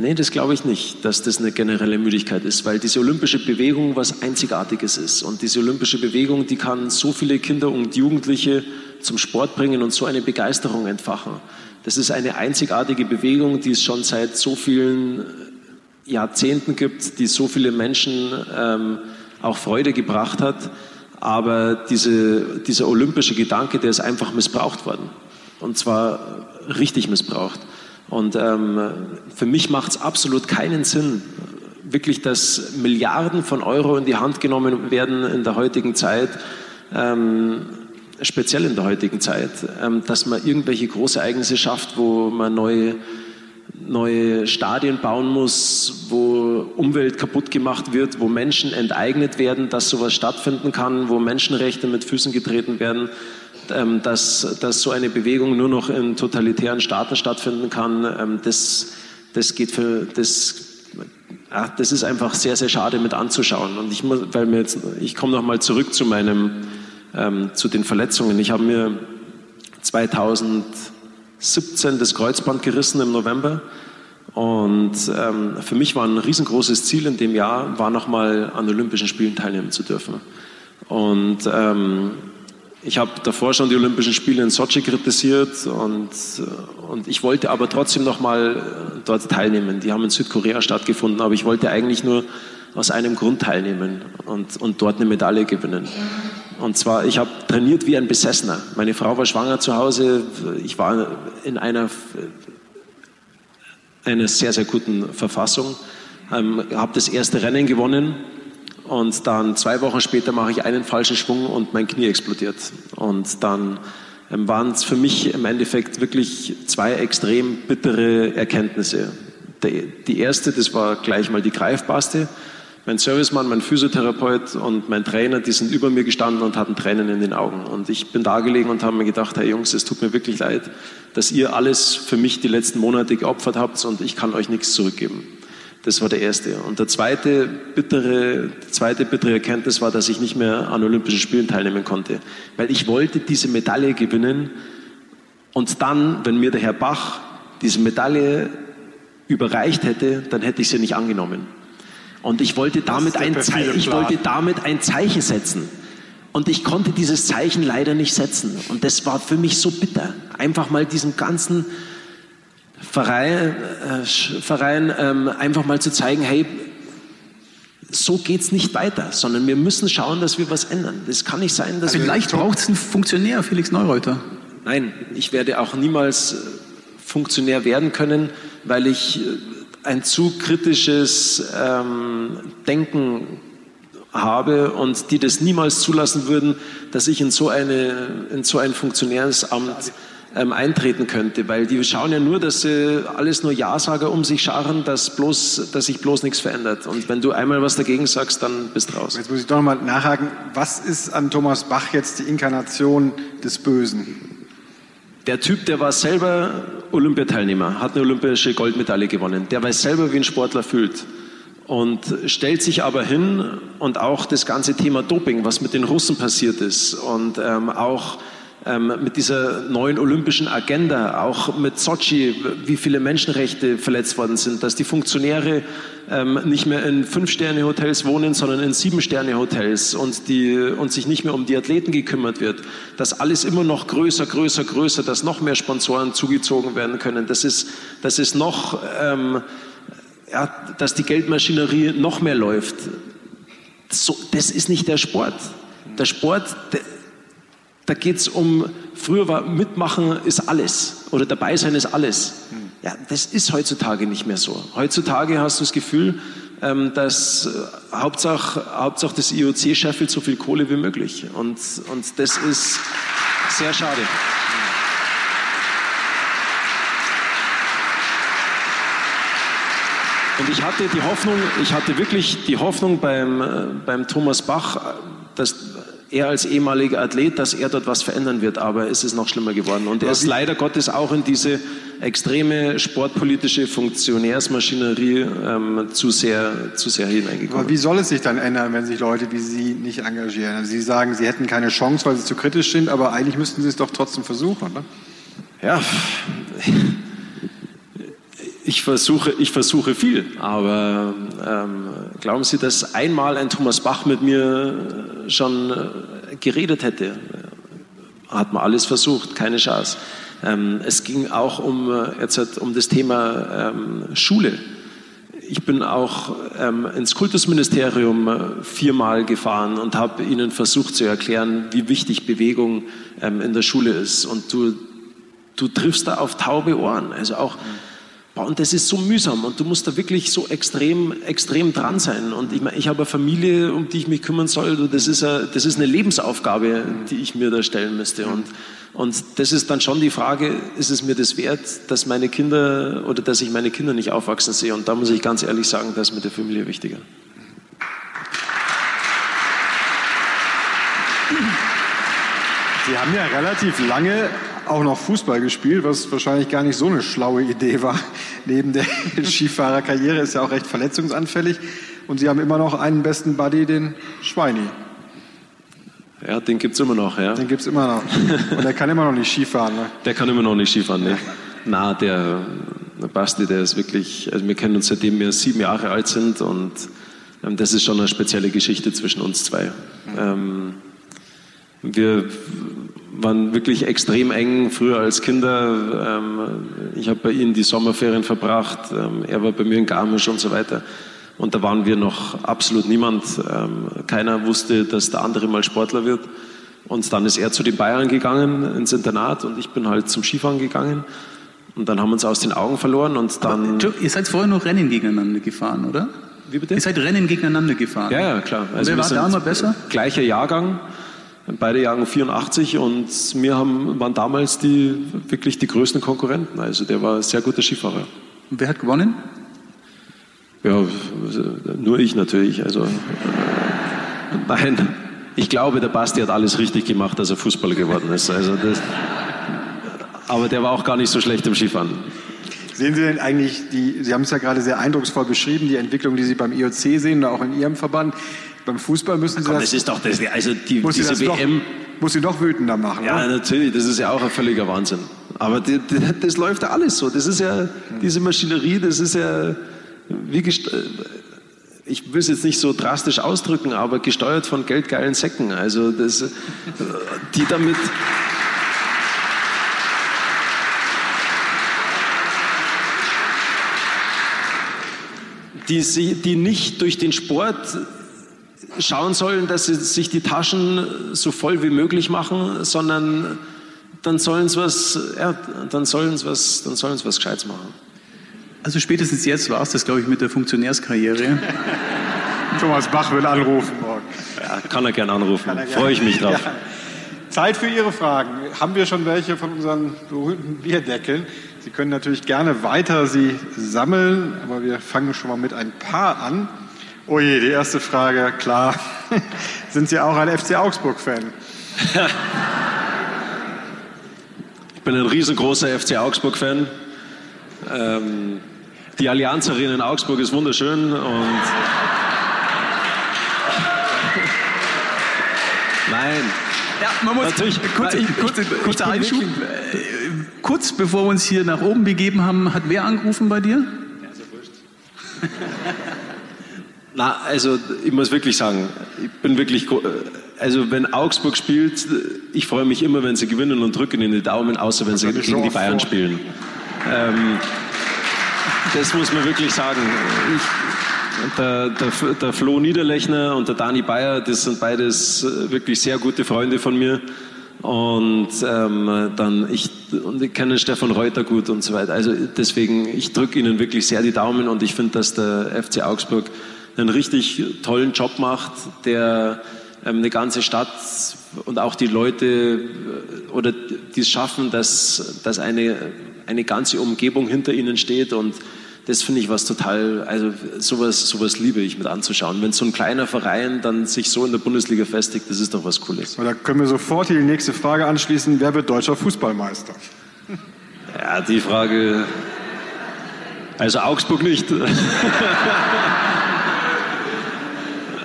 Nee, das glaube ich nicht, dass das eine generelle Müdigkeit ist, weil diese olympische Bewegung was Einzigartiges ist. Und diese olympische Bewegung, die kann so viele Kinder und Jugendliche zum Sport bringen und so eine Begeisterung entfachen. Das ist eine einzigartige Bewegung, die es schon seit so vielen Jahrzehnten gibt, die so viele Menschen ähm, auch Freude gebracht hat. Aber diese, dieser olympische Gedanke, der ist einfach missbraucht worden. Und zwar richtig missbraucht. Und ähm, für mich macht es absolut keinen Sinn, wirklich, dass Milliarden von Euro in die Hand genommen werden in der heutigen Zeit, ähm, speziell in der heutigen Zeit, ähm, dass man irgendwelche Großereignisse schafft, wo man neue neue Stadien bauen muss, wo Umwelt kaputt gemacht wird, wo Menschen enteignet werden, dass sowas stattfinden kann, wo Menschenrechte mit Füßen getreten werden, ähm, dass, dass so eine Bewegung nur noch in totalitären Staaten stattfinden kann, ähm, das, das geht für, das, ach, das ist einfach sehr, sehr schade mit anzuschauen. Und ich muss, weil mir jetzt, ich komme noch mal zurück zu meinem, ähm, zu den Verletzungen. Ich habe mir 2000 17 das Kreuzband gerissen im November. Und ähm, für mich war ein riesengroßes Ziel in dem Jahr, war nochmal an Olympischen Spielen teilnehmen zu dürfen. Und ähm, ich habe davor schon die Olympischen Spiele in Sochi kritisiert und, äh, und ich wollte aber trotzdem nochmal dort teilnehmen. Die haben in Südkorea stattgefunden, aber ich wollte eigentlich nur aus einem Grund teilnehmen und, und dort eine Medaille gewinnen. Und zwar, ich habe trainiert wie ein Besessener. Meine Frau war schwanger zu Hause. Ich war in einer, einer sehr, sehr guten Verfassung. Ähm, habe das erste Rennen gewonnen und dann zwei Wochen später mache ich einen falschen Schwung und mein Knie explodiert. Und dann ähm, waren es für mich im Endeffekt wirklich zwei extrem bittere Erkenntnisse. Die erste, das war gleich mal die greifbarste mein Servicemann, mein Physiotherapeut und mein Trainer, die sind über mir gestanden und hatten Tränen in den Augen. Und ich bin da gelegen und habe mir gedacht, hey Jungs, es tut mir wirklich leid, dass ihr alles für mich die letzten Monate geopfert habt und ich kann euch nichts zurückgeben. Das war der erste. Und der zweite bittere, zweite bittere Erkenntnis war, dass ich nicht mehr an Olympischen Spielen teilnehmen konnte. Weil ich wollte diese Medaille gewinnen und dann, wenn mir der Herr Bach diese Medaille überreicht hätte, dann hätte ich sie nicht angenommen. Und ich wollte damit, ein, ich wollte damit ein Zeichen setzen. Und ich konnte dieses Zeichen leider nicht setzen. Und das war für mich so bitter. Einfach mal diesen ganzen Verein, äh, Verein ähm, einfach mal zu zeigen, hey, so geht es nicht weiter, sondern wir müssen schauen, dass wir was ändern. Das kann nicht sein, dass also Vielleicht braucht es einen Funktionär, Felix Neureuter. Nein, ich werde auch niemals äh, Funktionär werden können, weil ich äh, ein zu kritisches ähm, Denken habe und die das niemals zulassen würden, dass ich in so, eine, in so ein Funktionärsamt ähm, eintreten könnte, weil die schauen ja nur, dass sie alles nur Ja-Sager um sich scharen, dass, bloß, dass sich bloß nichts verändert. Und wenn du einmal was dagegen sagst, dann bist du raus. Jetzt muss ich doch noch mal nachhaken, was ist an Thomas Bach jetzt die Inkarnation des Bösen? Der Typ, der war selber Olympiateilnehmer, hat eine olympische Goldmedaille gewonnen. Der weiß selber, wie ein Sportler fühlt und stellt sich aber hin und auch das ganze Thema Doping, was mit den Russen passiert ist und ähm, auch ähm, mit dieser neuen olympischen Agenda, auch mit Sochi, wie viele Menschenrechte verletzt worden sind, dass die Funktionäre ähm, nicht mehr in Fünf-Sterne-Hotels wohnen, sondern in Sieben-Sterne-Hotels und, und sich nicht mehr um die Athleten gekümmert wird, dass alles immer noch größer, größer, größer, dass noch mehr Sponsoren zugezogen werden können, das ist, das ist noch, ähm, ja, dass die Geldmaschinerie noch mehr läuft. So, das ist nicht der Sport. Der Sport, der, da geht es um, früher war mitmachen ist alles oder dabei sein ist alles. Ja, das ist heutzutage nicht mehr so. Heutzutage hast du das Gefühl, ähm, dass äh, Hauptsache, Hauptsache das IOC scheffelt so viel Kohle wie möglich. Und, und das ist sehr schade. Und ich hatte die Hoffnung, ich hatte wirklich die Hoffnung beim, äh, beim Thomas Bach, äh, dass er als ehemaliger Athlet, dass er dort was verändern wird, aber es ist noch schlimmer geworden. Und er ist leider Gottes auch in diese extreme sportpolitische Funktionärsmaschinerie ähm, zu, sehr, zu sehr hineingekommen. Aber wie soll es sich dann ändern, wenn sich Leute wie Sie nicht engagieren? Also Sie sagen, Sie hätten keine Chance, weil Sie zu kritisch sind, aber eigentlich müssten Sie es doch trotzdem versuchen. Ne? Ja, ich versuche, ich versuche viel, aber ähm, glauben Sie, dass einmal ein Thomas Bach mit mir schon äh, geredet hätte? Hat man alles versucht, keine Chance. Ähm, es ging auch um, äh, jetzt um das Thema ähm, Schule. Ich bin auch ähm, ins Kultusministerium äh, viermal gefahren und habe ihnen versucht zu erklären, wie wichtig Bewegung ähm, in der Schule ist. Und du, du triffst da auf taube Ohren. Also auch und das ist so mühsam und du musst da wirklich so extrem, extrem dran sein. Und ich meine, ich habe eine Familie, um die ich mich kümmern soll. Das ist, eine, das ist eine Lebensaufgabe, die ich mir da stellen müsste. Und, und das ist dann schon die Frage, ist es mir das wert, dass meine Kinder oder dass ich meine Kinder nicht aufwachsen sehe? Und da muss ich ganz ehrlich sagen, das ist mit der Familie wichtiger. Sie haben ja relativ lange auch noch Fußball gespielt, was wahrscheinlich gar nicht so eine schlaue Idee war. [LAUGHS] Neben der [LAUGHS] Skifahrerkarriere ist ja auch recht verletzungsanfällig. Und Sie haben immer noch einen besten Buddy, den Schweini. Ja, den gibt es immer noch, ja. Den gibt es immer noch. Und der kann immer noch nicht Skifahren, ne? Der kann immer noch nicht Skifahren, ne? Na, der, der Basti, der ist wirklich, also wir kennen uns seitdem wir sieben Jahre alt sind und ähm, das ist schon eine spezielle Geschichte zwischen uns zwei. Ähm, wir waren wirklich extrem eng früher als Kinder. Ähm, ich habe bei ihnen die Sommerferien verbracht. Ähm, er war bei mir in Garmisch und so weiter. Und da waren wir noch absolut niemand. Ähm, keiner wusste, dass der andere mal Sportler wird. Und dann ist er zu den Bayern gegangen ins Internat und ich bin halt zum Skifahren gegangen. Und dann haben wir uns aus den Augen verloren und dann. Aber, ihr seid vorher noch Rennen gegeneinander gefahren, oder? Wie bitte? Ihr seid Rennen gegeneinander gefahren. Ja, ja, klar. Also wer war da immer besser? Gleicher Jahrgang beide Jahren 84 und wir haben, waren damals die, wirklich die größten Konkurrenten. Also der war ein sehr guter Skifahrer. Und wer hat gewonnen? Ja, nur ich natürlich. Also, nein, ich glaube, der Basti hat alles richtig gemacht, dass er Fußballer geworden ist. Also das, aber der war auch gar nicht so schlecht im Skifahren. Sehen Sie denn eigentlich, die, Sie haben es ja gerade sehr eindrucksvoll beschrieben, die Entwicklung, die Sie beim IOC sehen, auch in Ihrem Verband. Beim Fußball müssen Sie Komm, das. das ist doch das, also die, muss diese WM. Noch, muss Sie noch wütender machen. Ja, oder? natürlich, das ist ja auch ein völliger Wahnsinn. Aber die, die, das läuft ja alles so. Das ist ja diese Maschinerie, das ist ja wie gest ich will es jetzt nicht so drastisch ausdrücken, aber gesteuert von geldgeilen Säcken. Also das, die damit. Die, die nicht durch den Sport schauen sollen, dass sie sich die Taschen so voll wie möglich machen, sondern dann sollen sie was, ja, dann sollen sie was, dann sollen sie was Gescheites machen. Also spätestens jetzt war es das, glaube ich, mit der Funktionärskarriere. [LAUGHS] Thomas Bach will anrufen morgen. Ja, kann er gern anrufen. Kann er gerne. Freue ich mich drauf. Ja. Zeit für Ihre Fragen. Haben wir schon welche von unseren berühmten Bierdeckeln? Sie können natürlich gerne weiter sie sammeln, aber wir fangen schon mal mit ein paar an. Oh je, die erste Frage, klar. [LAUGHS] Sind Sie auch ein FC Augsburg-Fan? [LAUGHS] Ich bin ein riesengroßer FC Augsburg-Fan. Ähm, die Allianz Arena in Augsburg ist wunderschön und [LAUGHS] Nein. Ja, man muss Natürlich. kurz, Ich- kurz, ich- kurzer ich Einschub. wirklich- Äh, Kurz bevor wir uns hier nach oben begeben haben, hat wer angerufen bei dir? Na, also ich muss wirklich sagen, ich bin wirklich, gro- also wenn Augsburg spielt, ich freue mich immer, wenn sie gewinnen und drücken in die Daumen, außer wenn sie gegen die Bayern spielen. Ähm, das muss man wirklich sagen. Ich, der, der, der Flo Niederlechner und der Dani Bayer, das sind beides äh, wirklich sehr gute Freunde von mir. Und ähm, dann ich und ich kenne Stefan Reuter gut und so weiter. Also deswegen, ich drücke Ihnen wirklich sehr die Daumen und ich finde, dass der FC Augsburg einen richtig tollen Job macht, der ähm, eine ganze Stadt und auch die Leute äh, oder die es schaffen, dass, dass eine, eine ganze Umgebung hinter ihnen steht und das finde ich was total, also sowas, sowas liebe ich mit anzuschauen. Wenn so ein kleiner Verein dann sich so in der Bundesliga festigt, das ist doch was Cooles. Und da können wir sofort hier die nächste Frage anschließen. Wer wird deutscher Fußballmeister? Ja, die Frage, also Augsburg nicht. [LAUGHS]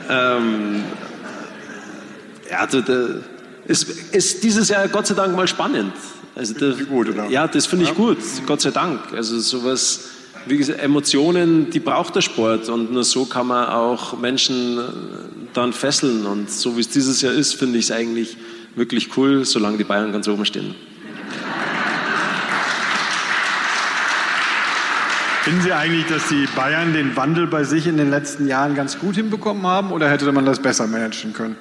ähm, ja, da, ist, ist dieses Jahr Gott sei Dank mal spannend. Also da, gut, oder? Ja, das finde ich gut, Gott sei Dank. Also sowas, wie gesagt, Emotionen, die braucht der Sport und nur so kann man auch Menschen äh, dann fesseln. Und so wie es dieses Jahr ist, finde ich es eigentlich wirklich cool, solange die Bayern ganz oben stehen. Finden Sie eigentlich, dass die Bayern den Wandel bei sich in den letzten Jahren ganz gut hinbekommen haben oder hätte man das besser managen können?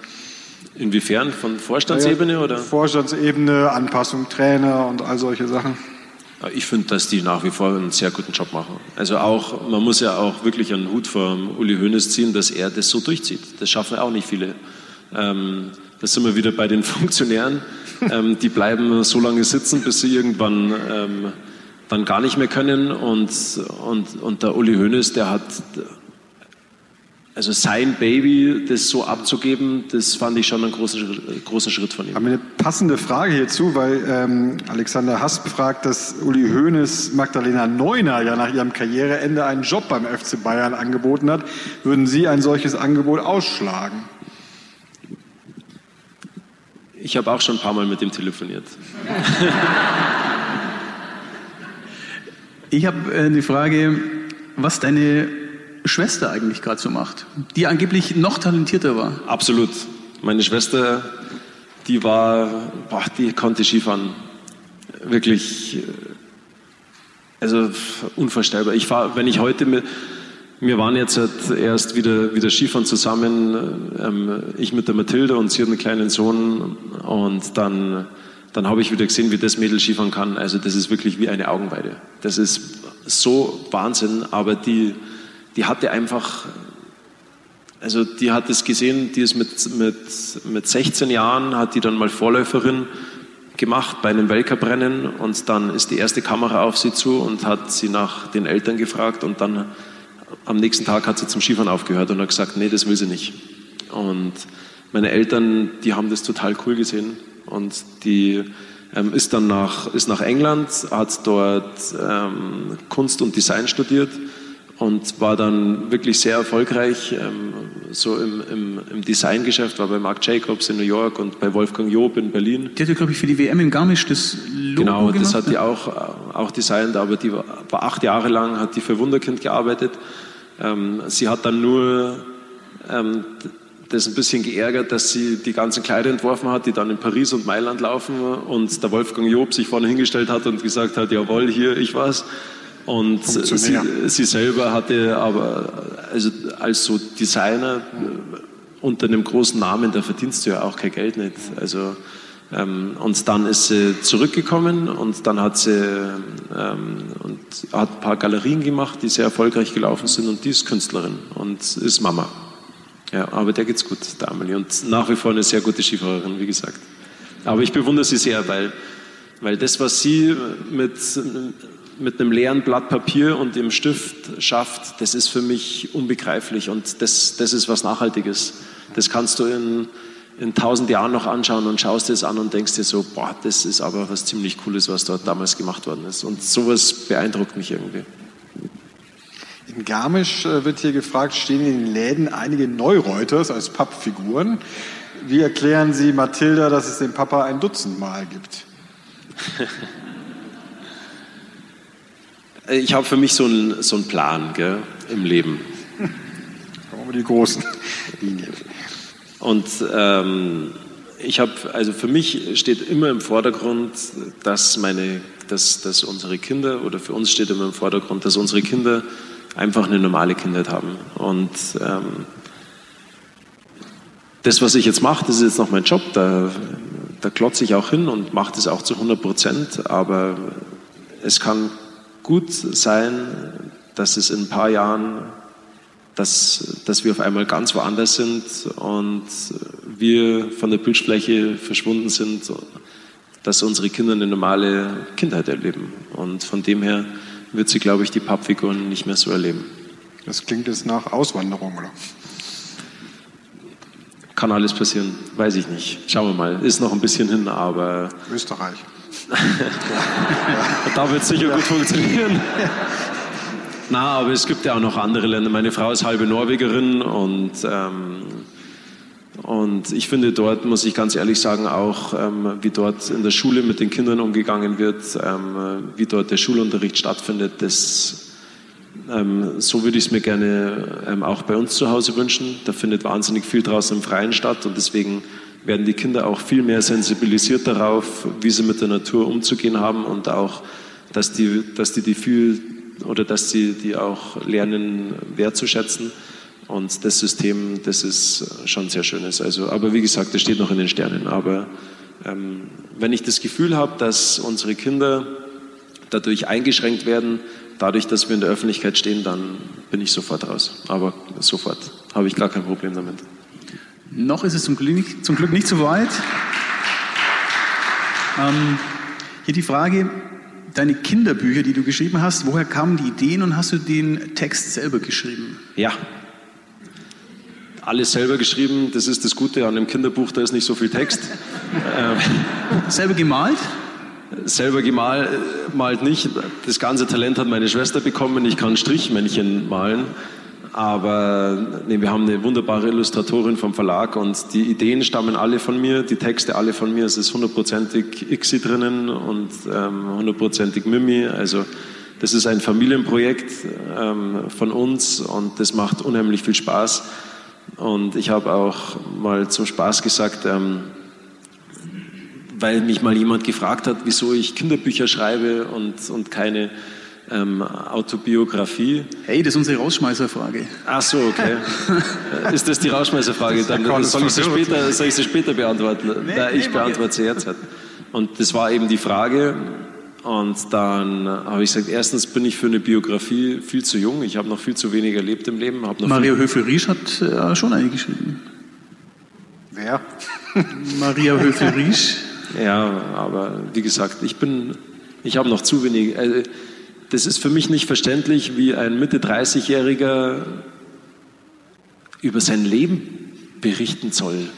Inwiefern? Von Vorstandsebene oder? Vorstandsebene, Anpassung, Trainer und all solche Sachen. Ich finde, dass die nach wie vor einen sehr guten Job machen. Also auch, man muss ja auch wirklich einen Hut vor Uli Hoeneß ziehen, dass er das so durchzieht. Das schaffen auch nicht viele. Ähm, da sind wir wieder bei den [LAUGHS] Funktionären. Ähm, die bleiben so lange sitzen, bis sie irgendwann ähm, dann gar nicht mehr können. Und, und, und der Uli Hoeneß, der hat, also sein Baby, das so abzugeben, das fand ich schon einen großen, großen Schritt von ihm. Haben wir eine passende Frage hierzu, weil ähm, Alexander Hasp fragt, dass Uli Hoeneß Magdalena Neuner ja nach ihrem Karriereende einen Job beim FC Bayern angeboten hat. Würden Sie ein solches Angebot ausschlagen? Ich habe auch schon ein paar Mal mit ihm telefoniert. [LAUGHS] Ich habe äh, eine Frage, was deine Schwester eigentlich gerade so macht, die angeblich noch talentierter war. Absolut. Meine Schwester, die war, boah, die konnte Skifahren. Wirklich, äh, also unvorstellbar. Ich fahr, wenn ich heute mit, wir waren jetzt halt erst wieder, wieder Skifahren zusammen, ähm, ich mit der Mathilde und sie hat einen kleinen Sohn und dann, dann habe ich wieder gesehen, wie das Mädel Skifahren kann. Also das ist wirklich wie eine Augenweide. Das ist so Wahnsinn, aber die, die hatte einfach also die hat es gesehen, die ist mit, mit, mit 16 Jahren, hat die dann mal Vorläuferin gemacht bei einem Weltcuprennen und dann ist die erste Kamera auf sie zu und hat sie nach den Eltern gefragt und dann am nächsten Tag hat sie zum Skifahren aufgehört und hat gesagt, nee, das will sie nicht. Und meine Eltern, die haben das total cool gesehen und die ähm, ist dann nach, ist nach England, hat dort ähm, Kunst und Design studiert und war dann wirklich sehr erfolgreich, ähm, so im, im, im Designgeschäft, war bei Marc Jacobs in New York und bei Wolfgang Job in Berlin. Die hat ja, glaube ich, für die WM in Garmisch das Logo Genau, gemacht. das hat die ne? auch, auch designt, aber die war, war acht Jahre lang, hat die für Wunderkind gearbeitet. Ähm, sie hat dann nur ähm, das ein bisschen geärgert, dass sie die ganzen Kleider entworfen hat, die dann in Paris und Mailand laufen und der Wolfgang Job sich vorne hingestellt hat und gesagt hat, jawohl, hier, ich war's. Und sie, sie selber hatte aber, also als so Designer äh, unter einem großen Namen, da verdienst du ja auch kein Geld nicht. Also, ähm, und dann ist sie zurückgekommen und dann hat sie ähm, und hat ein paar Galerien gemacht, die sehr erfolgreich gelaufen sind und die ist Künstlerin und ist Mama. Ja, aber der geht's gut, der Amelie. Und nach wie vor eine sehr gute Skifahrerin, wie gesagt. Aber ich bewundere sie sehr, weil, weil das, was sie mit, mit einem leeren Blatt Papier und dem Stift schafft, das ist für mich unbegreiflich und das, das ist was Nachhaltiges. Das kannst du in, in tausend Jahren noch anschauen und schaust dir es an und denkst dir so, boah, das ist aber was ziemlich Cooles, was dort damals gemacht worden ist. Und sowas beeindruckt mich irgendwie. In Garmisch äh, wird hier gefragt, stehen in den Läden einige Neureuters als Pappfiguren. Wie erklären Sie Mathilda, dass es den Papa ein Dutzend Mal gibt? [LAUGHS] ich habe für mich so einen so Plan gell, im Leben. Kommen wir die großen Linien. Und ähm, ich habe, also für mich steht immer im Vordergrund, dass meine, dass, dass unsere Kinder oder für uns steht immer im Vordergrund, dass unsere Kinder einfach eine normale Kindheit haben. Und ähm, das, was ich jetzt mache, das ist jetzt noch mein Job. Da, da klotze ich auch hin und mache das auch zu 100 Prozent. Aber es kann gut sein, dass es in ein paar Jahren, dass, dass wir auf einmal ganz woanders sind und wir von der Bildfläche verschwunden sind, dass unsere Kinder eine normale Kindheit erleben. Und von dem her wird sie, glaube ich, die Pappfiguren nicht mehr so erleben. Das klingt jetzt nach Auswanderung, oder? Kann alles passieren, weiß ich nicht. Schauen wir mal. Ist noch ein bisschen hin, aber. Österreich. [LAUGHS] da wird es sicher gut funktionieren. [LAUGHS] Na, aber es gibt ja auch noch andere Länder. Meine Frau ist halbe Norwegerin und ähm, und ich finde dort, muss ich ganz ehrlich sagen, auch ähm, wie dort in der Schule mit den Kindern umgegangen wird, ähm, wie dort der Schulunterricht stattfindet, das, ähm, so würde ich es mir gerne ähm, auch bei uns zu Hause wünschen. Da findet wahnsinnig viel draußen im Freien statt und deswegen werden die Kinder auch viel mehr sensibilisiert darauf, wie sie mit der Natur umzugehen haben und auch, dass die, dass die, die viel oder dass sie die auch lernen wertzuschätzen. Und das System, das ist schon sehr schönes. Also, aber wie gesagt, das steht noch in den Sternen. Aber ähm, wenn ich das Gefühl habe, dass unsere Kinder dadurch eingeschränkt werden, dadurch, dass wir in der Öffentlichkeit stehen, dann bin ich sofort raus. Aber sofort habe ich gar kein Problem damit. Noch ist es zum Glück nicht, zum Glück nicht so weit. Ähm, hier die Frage, deine Kinderbücher, die du geschrieben hast, woher kamen die Ideen und hast du den Text selber geschrieben? Ja, alles selber geschrieben. Das ist das Gute an einem Kinderbuch, da ist nicht so viel Text. [LAUGHS] ähm, selber gemalt? Selber gemalt malt nicht. Das ganze Talent hat meine Schwester bekommen. Ich kann Strichmännchen malen. Aber nee, wir haben eine wunderbare Illustratorin vom Verlag und die Ideen stammen alle von mir, die Texte alle von mir. Es ist hundertprozentig Ixi drinnen und ähm, hundertprozentig ähm, Mimi. Also das ist ein Familienprojekt ähm, von uns und das macht unheimlich viel Spaß. Und ich habe auch mal zum Spaß gesagt, ähm, weil mich mal jemand gefragt hat, wieso ich Kinderbücher schreibe und, und keine ähm, Autobiografie. Hey, das ist unsere Rausschmeißerfrage. Ach so, okay. [LAUGHS] ist das die Rausschmeißerfrage? Dann soll ich, sie später, soll ich sie später beantworten. Nee, da, ich beantworte sie jetzt. Und das war eben die Frage, und dann habe ich gesagt, erstens bin ich für eine Biografie viel zu jung. Ich habe noch viel zu wenig erlebt im Leben. Maria Höfel-Riesch hat äh, schon eine geschrieben. Wer? [LAUGHS] Maria Höfel-Riesch. ja, aber wie gesagt, ich bin, ich habe noch zu wenig. Äh, das ist für mich nicht verständlich, wie ein Mitte 30-Jähriger über sein Leben berichten soll.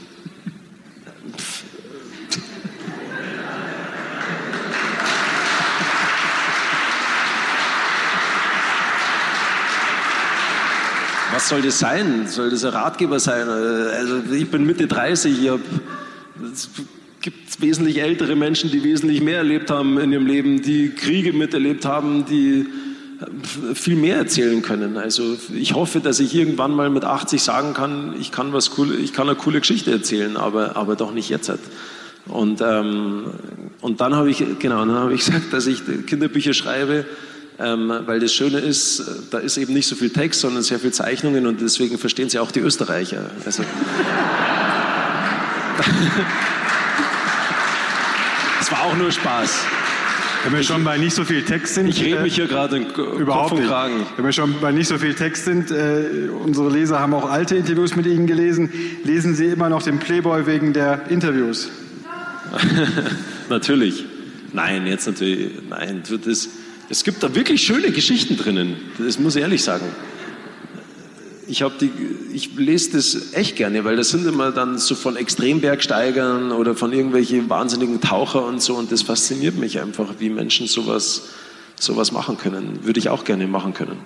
Was soll das sein? Soll das ein Ratgeber sein? Also ich bin Mitte 30, ich hab, es gibt wesentlich ältere Menschen, die wesentlich mehr erlebt haben in ihrem Leben, die Kriege miterlebt haben, die viel mehr erzählen können. Also ich hoffe, dass ich irgendwann mal mit 80 sagen kann, ich kann was cool, ich kann eine coole Geschichte erzählen, aber, aber doch nicht jetzt. Und, ähm, und dann habe ich, genau, dann habe ich [LAUGHS] gesagt, dass ich Kinderbücher schreibe, ähm, weil das Schöne ist, da ist eben nicht so viel Text, sondern sehr viel Zeichnungen und deswegen verstehen sie auch die Österreicher. Also, [LAUGHS] das war auch nur Spaß. Wenn wir schon bei nicht so viel Text sind. Ich rede mich hier gerade überhaupt Kopf und Kragen. Nicht. Wenn wir schon bei nicht so viel Text sind, äh, unsere Leser haben auch alte Interviews mit Ihnen gelesen. Lesen Sie immer noch den Playboy wegen der Interviews? [LAUGHS] natürlich. Nein, jetzt natürlich. Nein, das es gibt da wirklich schöne Geschichten drinnen, das muss ich ehrlich sagen. ich die, ich lese das echt gerne, weil das sind immer dann so von Extrembergsteigern oder von irgendwelchen wahnsinnigen Taucher und so und das fasziniert mich einfach, wie Menschen sowas, sowas machen können. Würde ich auch gerne machen können.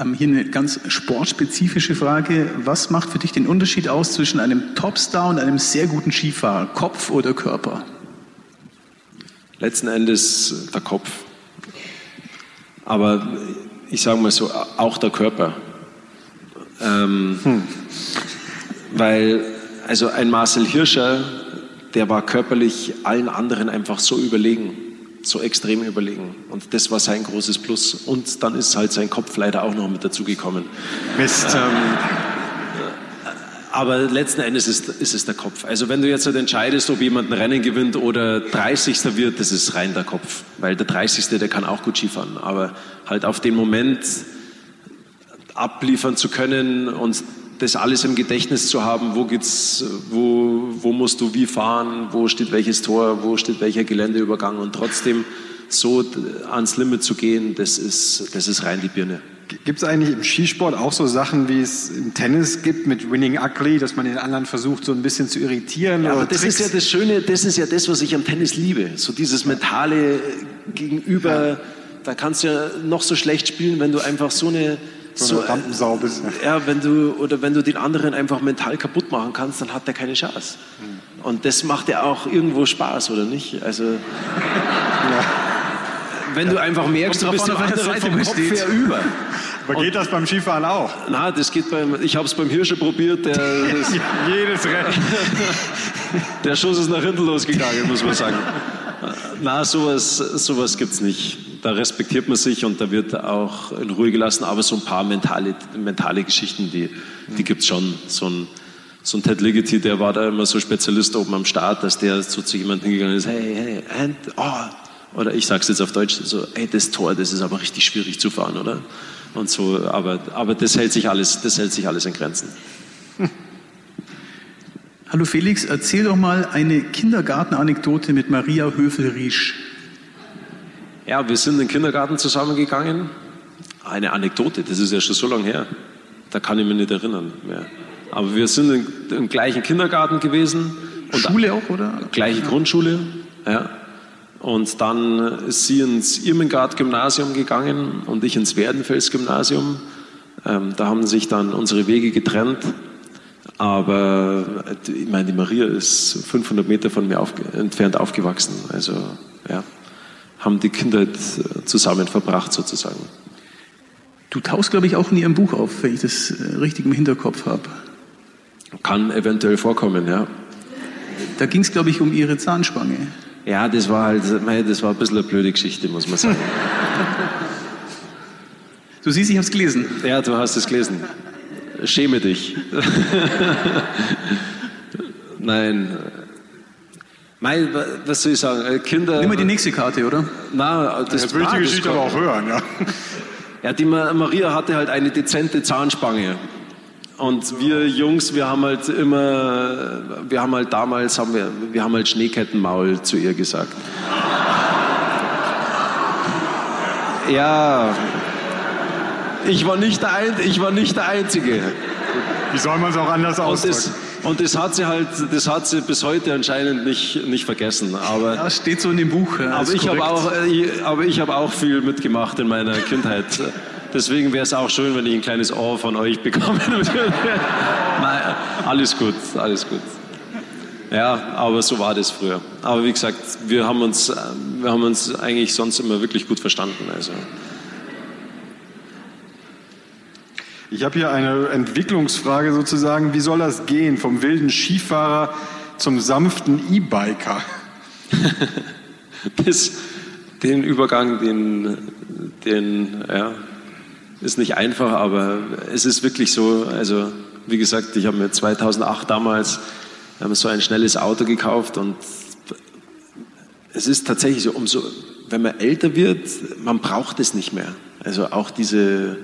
Ähm, hier eine ganz sportspezifische Frage. Was macht für dich den Unterschied aus zwischen einem Topstar und einem sehr guten Skifahrer? Kopf oder Körper? Letzten Endes der Kopf. Aber ich sage mal so, auch der Körper. Ähm, hm. Weil, also ein Marcel Hirscher, der war körperlich allen anderen einfach so überlegen, so extrem überlegen. Und das war sein großes Plus. Und dann ist halt sein Kopf leider auch noch mit dazugekommen. Mist. Ähm, aber letzten Endes ist, ist, es der Kopf. Also wenn du jetzt halt entscheidest, ob jemand ein Rennen gewinnt oder 30. wird, das ist rein der Kopf. Weil der 30. der kann auch gut Skifahren. Aber halt auf den Moment abliefern zu können und das alles im Gedächtnis zu haben, wo geht's, wo, wo musst du wie fahren, wo steht welches Tor, wo steht welcher Geländeübergang und trotzdem so ans Limit zu gehen, das ist, das ist rein die Birne. Gibt es eigentlich im Skisport auch so Sachen, wie es im Tennis gibt mit Winning Ugly, dass man den anderen versucht, so ein bisschen zu irritieren? Ja, aber das Tricks? ist ja das Schöne, das ist ja das, was ich am Tennis liebe. So dieses mentale Gegenüber. Ja. Da kannst du ja noch so schlecht spielen, wenn du einfach so eine so, eine Rampensau bist. Ja, wenn du, oder wenn du den anderen einfach mental kaputt machen kannst, dann hat der keine Chance. Mhm. Und das macht ja auch irgendwo Spaß, oder nicht? Also, ja. Wenn du einfach merkst, du bist dem anderen vom Kopf her über. Aber geht das beim Skifahren auch? Na, das geht beim, ich habe es beim Hirsche probiert. Der, das, Jedes Rennen. [LAUGHS] der Schuss ist nach hinten losgegangen, muss man sagen. Na, sowas, sowas gibt es nicht. Da respektiert man sich und da wird auch in Ruhe gelassen. Aber so ein paar mentale, mentale Geschichten, die, die gibt es schon. So ein, so ein Ted Ligety, der war da immer so Spezialist oben am Start, dass der so zu jemandem hingegangen ist, hey, hey, and, oh. Oder ich sage es jetzt auf Deutsch, so, hey, das Tor, das ist aber richtig schwierig zu fahren, oder? Und so, aber, aber das hält sich alles, das hält sich alles in Grenzen. [LAUGHS] Hallo Felix, erzähl doch mal eine Kindergartenanekdote mit Maria Höfel-Riesch. Ja, wir sind in den Kindergarten zusammengegangen. Eine Anekdote, das ist ja schon so lange her. Da kann ich mich nicht erinnern mehr. Aber wir sind im gleichen Kindergarten gewesen. Und Schule auch, oder? Gleiche Grundschule, ja. Und dann ist sie ins Irmengard-Gymnasium gegangen und ich ins Werdenfels-Gymnasium. Ähm, da haben sich dann unsere Wege getrennt. Aber ich meine, die Maria ist 500 Meter von mir auf, entfernt aufgewachsen. Also ja, haben die Kindheit zusammen verbracht sozusagen. Du tauchst, glaube ich, auch in Ihrem Buch auf, wenn ich das äh, richtig im Hinterkopf habe. Kann eventuell vorkommen, ja. Da ging es, glaube ich, um Ihre Zahnspange. Ja, das war halt, das war ein bisschen eine blöde Geschichte, muss man sagen. [LAUGHS] Du siehst, ich habe es gelesen. Ja, du hast es gelesen. Schäme dich. [LAUGHS] Nein. Mein, was soll ich sagen? Äh, Kinder. Nimm mal die nächste Karte, oder? Na, das ja, will ich die Geschichte aber auch hören, ja. Ja, die Maria hatte halt eine dezente Zahnspange. Und wir Jungs, wir haben halt immer, wir haben halt damals, haben wir, wir haben halt Schneekettenmaul zu ihr gesagt. [LAUGHS] Ja, ich war nicht der, Ein ich war nicht der Einzige. Wie soll man es auch anders ausdrücken? Und das hat sie halt, das hat sie bis heute anscheinend nicht, nicht vergessen. Aber, ja, steht so in dem Buch. Ja, aber, ich habe auch, äh, aber ich habe auch viel mitgemacht in meiner Kindheit. Deswegen wäre es auch schön, wenn ich ein kleines Ohr von euch bekommen würde. [LAUGHS] Nein, alles gut, alles gut. Ja, aber so war das früher. Aber wie gesagt, wir haben uns, wir haben uns eigentlich sonst immer wirklich gut verstanden. Also. Ich habe hier eine Entwicklungsfrage sozusagen. Wie soll das gehen vom wilden Skifahrer zum sanften E-Biker? [LAUGHS] den Übergang, den, den ja, ist nicht einfach, aber es ist wirklich so. Also wie gesagt, ich habe mir 2008 damals so ein schnelles Auto gekauft und es ist tatsächlich so, umso, wenn man älter wird, man braucht es nicht mehr. Also auch diese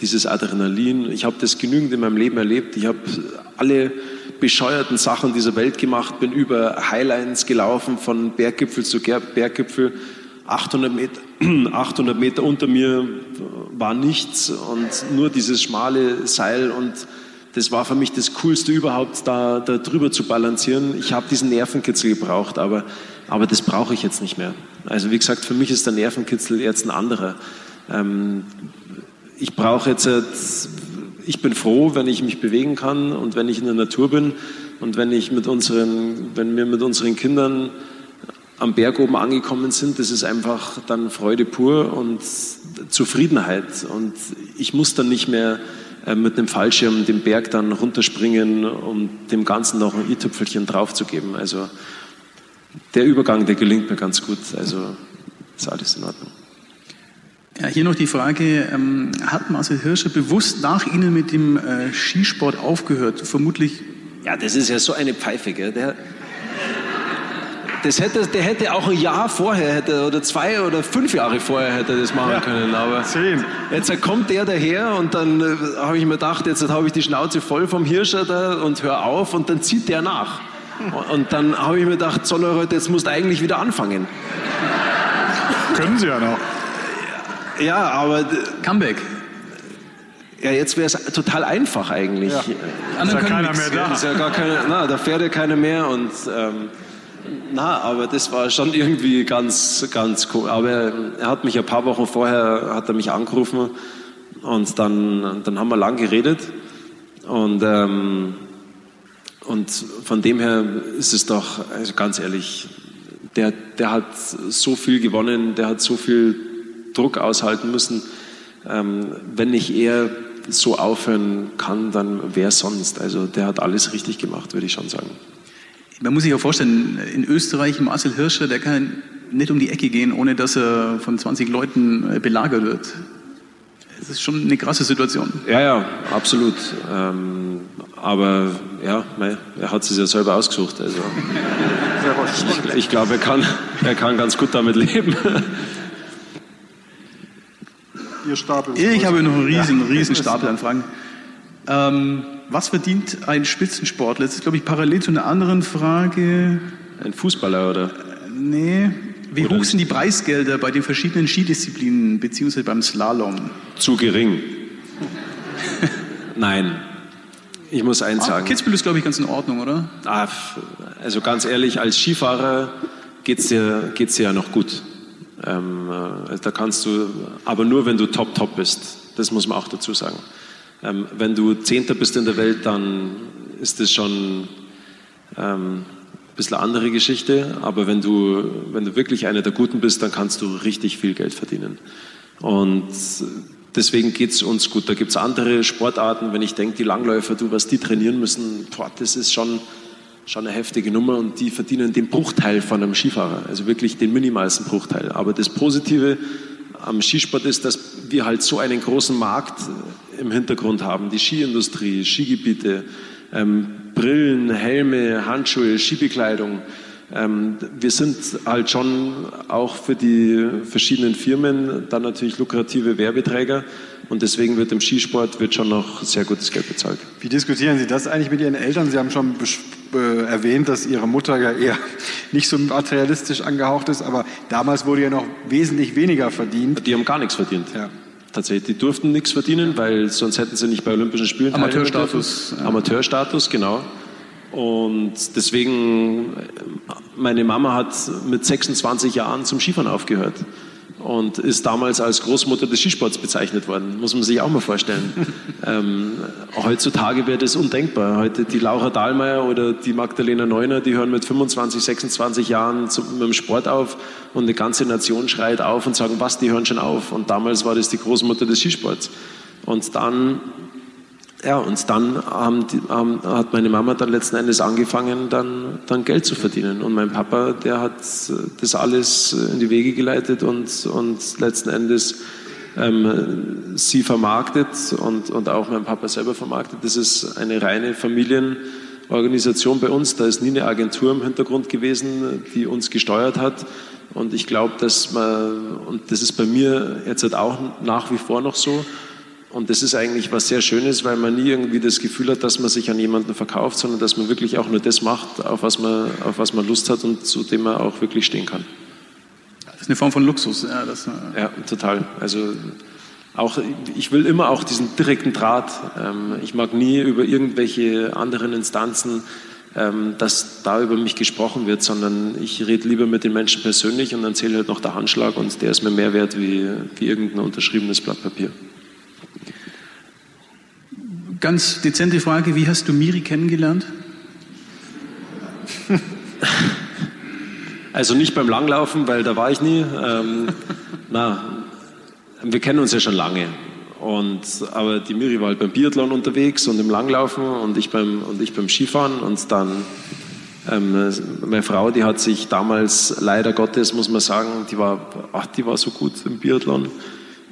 dieses Adrenalin. Ich habe das genügend in meinem Leben erlebt. Ich habe alle bescheuerten Sachen dieser Welt gemacht, bin über Highlines gelaufen, von Berggipfel zu Berggipfel 800 Meter, [CLEARS THROAT] 800 Meter unter mir war nichts und nur dieses schmale Seil und das war für mich das Coolste überhaupt, da, da drüber zu balancieren. Ich habe diesen Nervenkitzel gebraucht, aber, aber das brauche ich jetzt nicht mehr. Also wie gesagt, für mich ist der Nervenkitzel jetzt ein anderer. Ähm, ich brauche jetzt, ich bin froh, wenn ich mich bewegen kann und wenn ich in der Natur bin und wenn ich mit unseren, wenn wir mit unseren Kindern am Berg oben angekommen sind, das ist einfach dann Freude pur und Zufriedenheit. Und ich muss dann nicht mehr äh, mit einem Fallschirm den Berg dann runterspringen, um dem Ganzen noch ein i-Tüpfelchen draufzugeben. Also der Übergang, der gelingt mir ganz gut. Also ist alles in Ordnung. Ja, hier noch die Frage, ähm, hat Marcel Hirscher bewusst nach Ihnen mit dem äh, Skisport aufgehört? Vermutlich. Ja, das ist ja so eine Pfeife, gell? Der, das hätte, der hätte auch ein Jahr vorher hätte, oder zwei oder fünf Jahre vorher hätte das machen ja, können. Aber zehn. jetzt kommt der daher und dann äh, habe ich mir gedacht, jetzt habe ich die Schnauze voll vom Hirscher da und hör auf und dann zieht der nach. Und dann habe ich mir gedacht, Sonneroth, jetzt musst du eigentlich wieder anfangen. Können Sie ja noch. Ja, aber. Comeback. Ja, jetzt wäre es total einfach eigentlich. Ja. Ist ja keiner mehr da. Ist ja gar keine, na, da fährt ja keiner mehr und. Ähm, na, aber das war schon irgendwie ganz, ganz cool. Aber er hat mich ein paar Wochen vorher hat er mich angerufen und dann, dann haben wir lang geredet und ähm, und von dem her ist es doch, also ganz ehrlich, der, der hat so viel gewonnen, der hat so viel Druck aushalten müssen. Ähm, wenn nicht er so aufhören kann, dann wer sonst? Also der hat alles richtig gemacht, würde ich schon sagen. Man muss sich ja vorstellen, in Österreich Marcel Hirscher, der kann nicht um die Ecke gehen, ohne dass er von 20 Leuten äh, belagert wird. Das ist schon eine krasse Situation. Ja, ja, absolut. Ähm, aber ja, er hat es ja selber ausgesucht. Also, ich, ich glaube, er kann, er kann ganz gut damit leben. Ihr Stapel. Ich habe noch einen riesen, riesen Stapel an Fragen. Ähm, was verdient ein Spitzensportler? Das ist, glaube ich, parallel zu einer anderen Frage. Ein Fußballer, oder? Nee. Wie oder hoch sind die Preisgelder bei den verschiedenen Skidisziplinen, beziehungsweise beim Slalom? Zu gering. [LAUGHS] Nein. Ich muss eins ah, sagen. Kitzbühel ist, glaube ich, ganz in Ordnung, oder? Ah, also ganz ehrlich, als Skifahrer geht es dir, geht's dir ja noch gut. Ähm, äh, da kannst du, aber nur wenn du top, top bist. Das muss man auch dazu sagen. Ähm, wenn du Zehnter bist in der Welt, dann ist das schon ähm, ein bisschen eine andere Geschichte. Aber wenn du, wenn du wirklich einer der Guten bist, dann kannst du richtig viel Geld verdienen. Und deswegen geht es uns gut. Da gibt es andere Sportarten, wenn ich denke, die Langläufer, du, was die trainieren müssen, boah, das ist schon, schon eine heftige Nummer und die verdienen den Bruchteil von einem Skifahrer, also wirklich den minimalsten Bruchteil. Aber das Positive am Skisport ist, dass wir halt so einen großen Markt im Hintergrund haben. Die Skiindustrie, Skigebiete, ähm, Brillen, Helme, Handschuhe, Skibekleidung. Ähm, wir sind halt schon auch für die verschiedenen Firmen dann natürlich lukrative Werbeträger und deswegen wird im Skisport wird schon noch sehr gutes Geld bezahlt. Wie diskutieren Sie das eigentlich mit Ihren Eltern? Sie haben schon äh, erwähnt, dass Ihre Mutter ja eher [LAUGHS] nicht so materialistisch angehaucht ist, aber damals wurde ja noch wesentlich weniger verdient. Die haben gar nichts verdient. Ja. Tatsächlich, die durften nichts verdienen, weil sonst hätten sie nicht bei Olympischen Spielen Amateurstatus. Ja. Amateurstatus, genau. Und deswegen, meine Mama hat mit 26 Jahren zum Skifahren aufgehört und ist damals als Großmutter des Skisports bezeichnet worden. Muss man sich auch mal vorstellen. [LAUGHS] ähm, heutzutage wäre das undenkbar. Heute die Laura Dahlmeier oder die Magdalena Neuner, die hören mit 25, 26 Jahren zum, mit dem Sport auf und eine ganze Nation schreit auf und sagen, was, die hören schon auf. Und damals war das die Großmutter des Skisports. Und dann ja, und dann haben haben, hat meine Mama dann letzten Endes angefangen, dann, dann Geld zu verdienen. Und mein Papa, der hat das alles in die Wege geleitet und, und letzten Endes ähm, sie vermarktet und, und auch mein Papa selber vermarktet. Das ist eine reine Familienorganisation bei uns. Da ist nie eine Agentur im Hintergrund gewesen, die uns gesteuert hat. Und ich glaube, dass man, und das ist bei mir jetzt halt auch nach wie vor noch so, und das ist eigentlich was sehr Schönes, weil man nie irgendwie das Gefühl hat, dass man sich an jemanden verkauft, sondern dass man wirklich auch nur das macht, auf was man, auf was man Lust hat und zu dem man auch wirklich stehen kann. ist eine Form von Luxus. Ja, das, ja total. Also auch, ich will immer auch diesen direkten Draht. Ähm, ich mag nie über irgendwelche anderen Instanzen, ähm, dass da über mich gesprochen wird, sondern ich rede lieber mit den Menschen persönlich und dann zählt halt noch der Handschlag und der ist mir mehr wert wie, wie irgendein unterschriebenes Blatt Papier. Ganz dezente Frage, wie hast du Miri kennengelernt? [LAUGHS] Also nicht beim Langlaufen, weil da war ich nie. Ähm, [LAUGHS] na, wir kennen uns ja schon lange. Und, aber die Miri war halt beim Biathlon unterwegs und im Langlaufen und ich beim, und ich beim Skifahren. Und dann, ähm, meine Frau, die hat sich damals, leider Gottes, muss man sagen, die war, ach, die war so gut im Biathlon.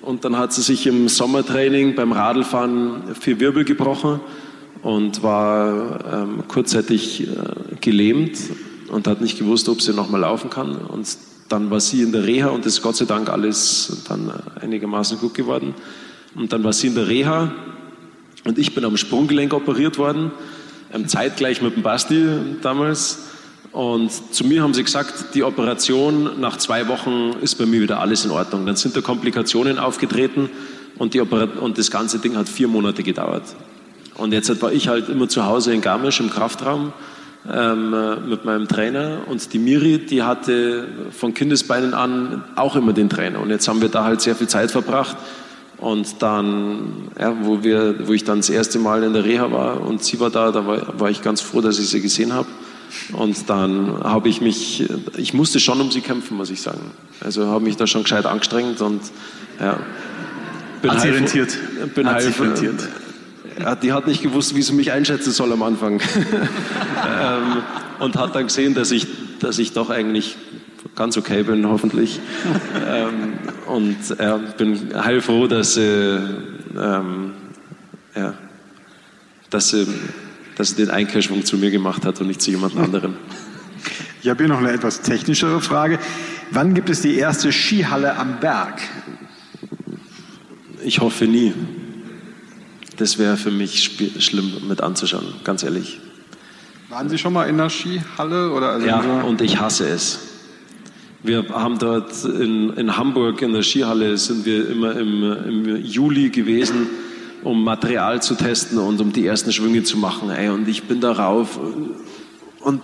Und dann hat sie sich im Sommertraining beim Radlfahren vier Wirbel gebrochen und war ähm, kurzzeitig äh, gelähmt und hat nicht gewusst, ob sie nochmal laufen kann. Und dann war sie in der Reha und ist Gott sei Dank alles dann einigermaßen gut geworden. Und dann war sie in der Reha und ich bin am Sprunggelenk operiert worden, ähm, zeitgleich mit dem Basti damals. Und zu mir haben sie gesagt, die Operation nach zwei Wochen ist bei mir wieder alles in Ordnung. Dann sind da Komplikationen aufgetreten und, und das ganze Ding hat vier Monate gedauert. Und jetzt war ich halt immer zu Hause in Garmisch im Kraftraum ähm, mit meinem Trainer und die Miri, die hatte von Kindesbeinen an auch immer den Trainer. Und jetzt haben wir da halt sehr viel Zeit verbracht. Und dann, ja, wo, wir, wo ich dann das erste Mal in der Reha war und sie war da, da war, war ich ganz froh, dass ich sie gesehen habe. Und dann habe ich mich, ich musste schon um sie kämpfen, muss ich sagen. Also habe mich da schon gescheit angestrengt und ja. Bin Hat sie rentiert? Bin Hat heil, rentiert? Die hat nicht gewusst, wie sie mich einschätzen soll am Anfang. [LAUGHS] ähm, und hat dann gesehen, dass ich, dass ich doch eigentlich ganz okay bin, hoffentlich. ähm, und ja, bin heilfroh, dass sie, ähm, ja, dass, sie, dass sie den Einkehrschwung zu mir gemacht hat und nicht zu jemand anderem. Ich habe hier noch eine etwas technischere Frage. Wann gibt es die erste Skihalle am Berg? Ich hoffe nie. Das wäre für mich schlimm mit anzuschauen, ganz ehrlich. Waren Sie schon mal in der Skihalle? Oder also ja, und ich hasse es. Wir haben dort in, in, Hamburg in der Skihalle sind wir immer im, im, Juli gewesen, um Material zu testen und um die ersten Schwünge zu machen. Ey, und ich bin da rauf und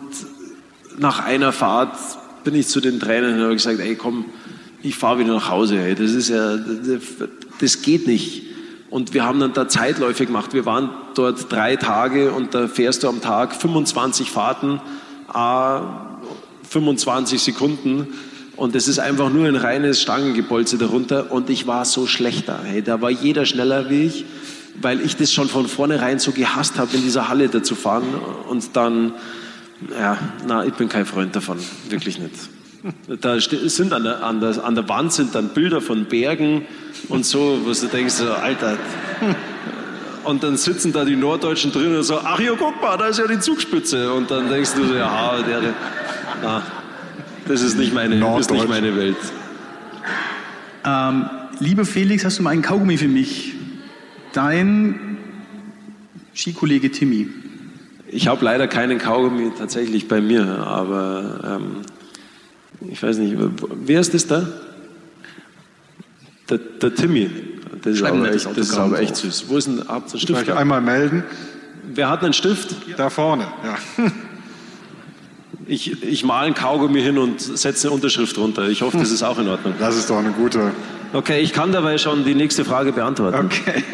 nach einer Fahrt bin ich zu den Trainern und habe gesagt, ey komm, ich fahre wieder nach Hause. Ey. Das ist ja, das geht nicht. Und wir haben dann da Zeitläufe gemacht. Wir waren dort drei Tage und da fährst du am Tag 25 Fahrten, äh, 25 Sekunden. Und es ist einfach nur ein reines Stangengebolze darunter. Und ich war so schlechter. Hey, da war jeder schneller wie ich, weil ich das schon von vornherein so gehasst habe, in dieser Halle da zu fahren. Und dann, ja, na, ich bin kein Freund davon. Wirklich nicht. Da sind an der, an, der, an der Wand sind dann Bilder von Bergen und so, wo du denkst, so, Alter. Und dann sitzen da die Norddeutschen drin und so, ach hier, guck mal, da ist ja die Zugspitze. Und dann denkst du so, ja, der, na, das ist nicht meine, das ist nicht meine Welt. Ähm, lieber Felix, hast du mal einen Kaugummi für mich? Dein Skikollege Timmy. Ich habe leider keinen Kaugummi tatsächlich bei mir, aber ähm, ich weiß nicht, wer ist das da? Der, der Timmy. Das ist, aber echt, das ist aber echt süß. Wo ist denn, habt ihr einen Stift? einmal melden. Wer hat einen Stift? Da vorne, ja. Ich, ich male einen Kaugummi hin und setze eine Unterschrift runter. Ich hoffe, das ist auch in Ordnung. Das ist doch eine gute. Okay, ich kann dabei schon die nächste Frage beantworten. Okay.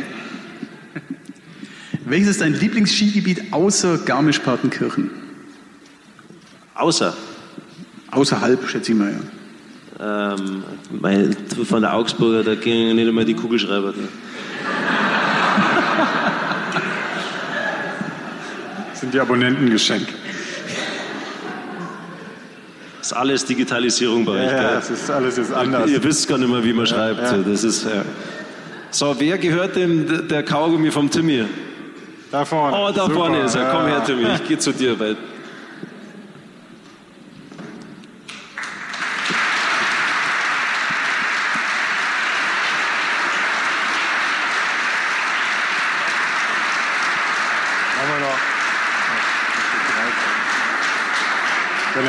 [LAUGHS] Welches ist dein Lieblingsskigebiet außer Garmisch-Partenkirchen? Außer? Außerhalb, schätze ich mal, ja. Ähm, mein, von der Augsburger, da gingen nicht einmal die Kugelschreiber. Das sind die Abonnentengeschenke. Das ist alles Digitalisierung bei euch. Ja, das ist alles jetzt anders. Ihr wisst gar nicht mehr, wie man schreibt. Ja. Das ist, ja. So, wer gehört dem der Kaugummi vom Timmy? Da vorne. Oh, da Super. vorne ist er. Komm her, Timmy, ich gehe zu dir. Weil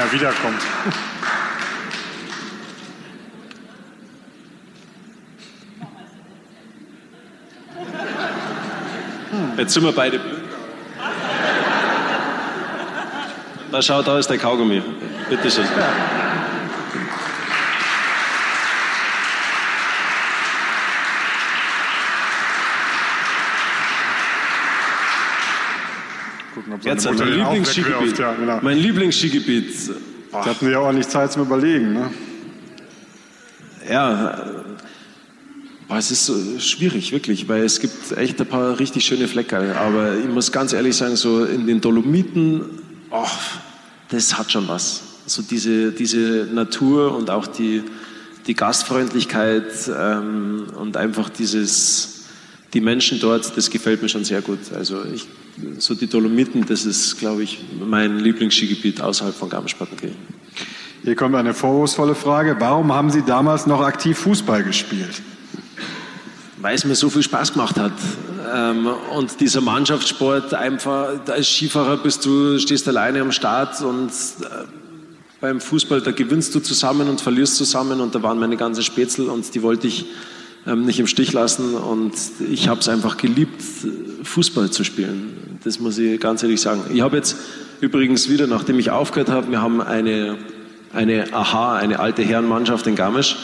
er wiederkommt. Hm, jetzt sind wir beide blöd. Da schaut, da ist der Kaugummi. Bitte schön. Ja. Seine mein Lieblingsskigebiet. Ja, genau. Mein Lieblingsskigebiet. Da hatten wir ja auch nicht Zeit zum Überlegen. Ne? Ja, boah, es ist schwierig, wirklich, weil es gibt echt ein paar richtig schöne Flecke. Aber ich muss ganz ehrlich sagen, so in den Dolomiten, oh, das hat schon was. So diese, diese Natur und auch die, die Gastfreundlichkeit ähm, und einfach dieses, die Menschen dort, das gefällt mir schon sehr gut. Also ich, so die Dolomiten, das ist, glaube ich, mein Lieblingsskigebiet außerhalb von Garmisch-Partenkirchen. Hier kommt eine vorwurfsvolle Frage. Warum haben Sie damals noch aktiv Fußball gespielt? weil es mir so viel Spaß gemacht hat. Ähm, und dieser Mannschaftssport einfach, als Skifahrer bist du, stehst alleine am Start und äh, beim Fußball, da gewinnst du zusammen und verlierst zusammen und da waren meine ganzen Spätzle und die wollte ich ähm, nicht im Stich lassen und ich habe es einfach geliebt, Fußball zu spielen. Das muss ich ganz ehrlich sagen. Ich habe jetzt übrigens wieder, nachdem ich aufgehört habe, wir haben eine, eine AHA, eine alte Herrenmannschaft in Garmisch.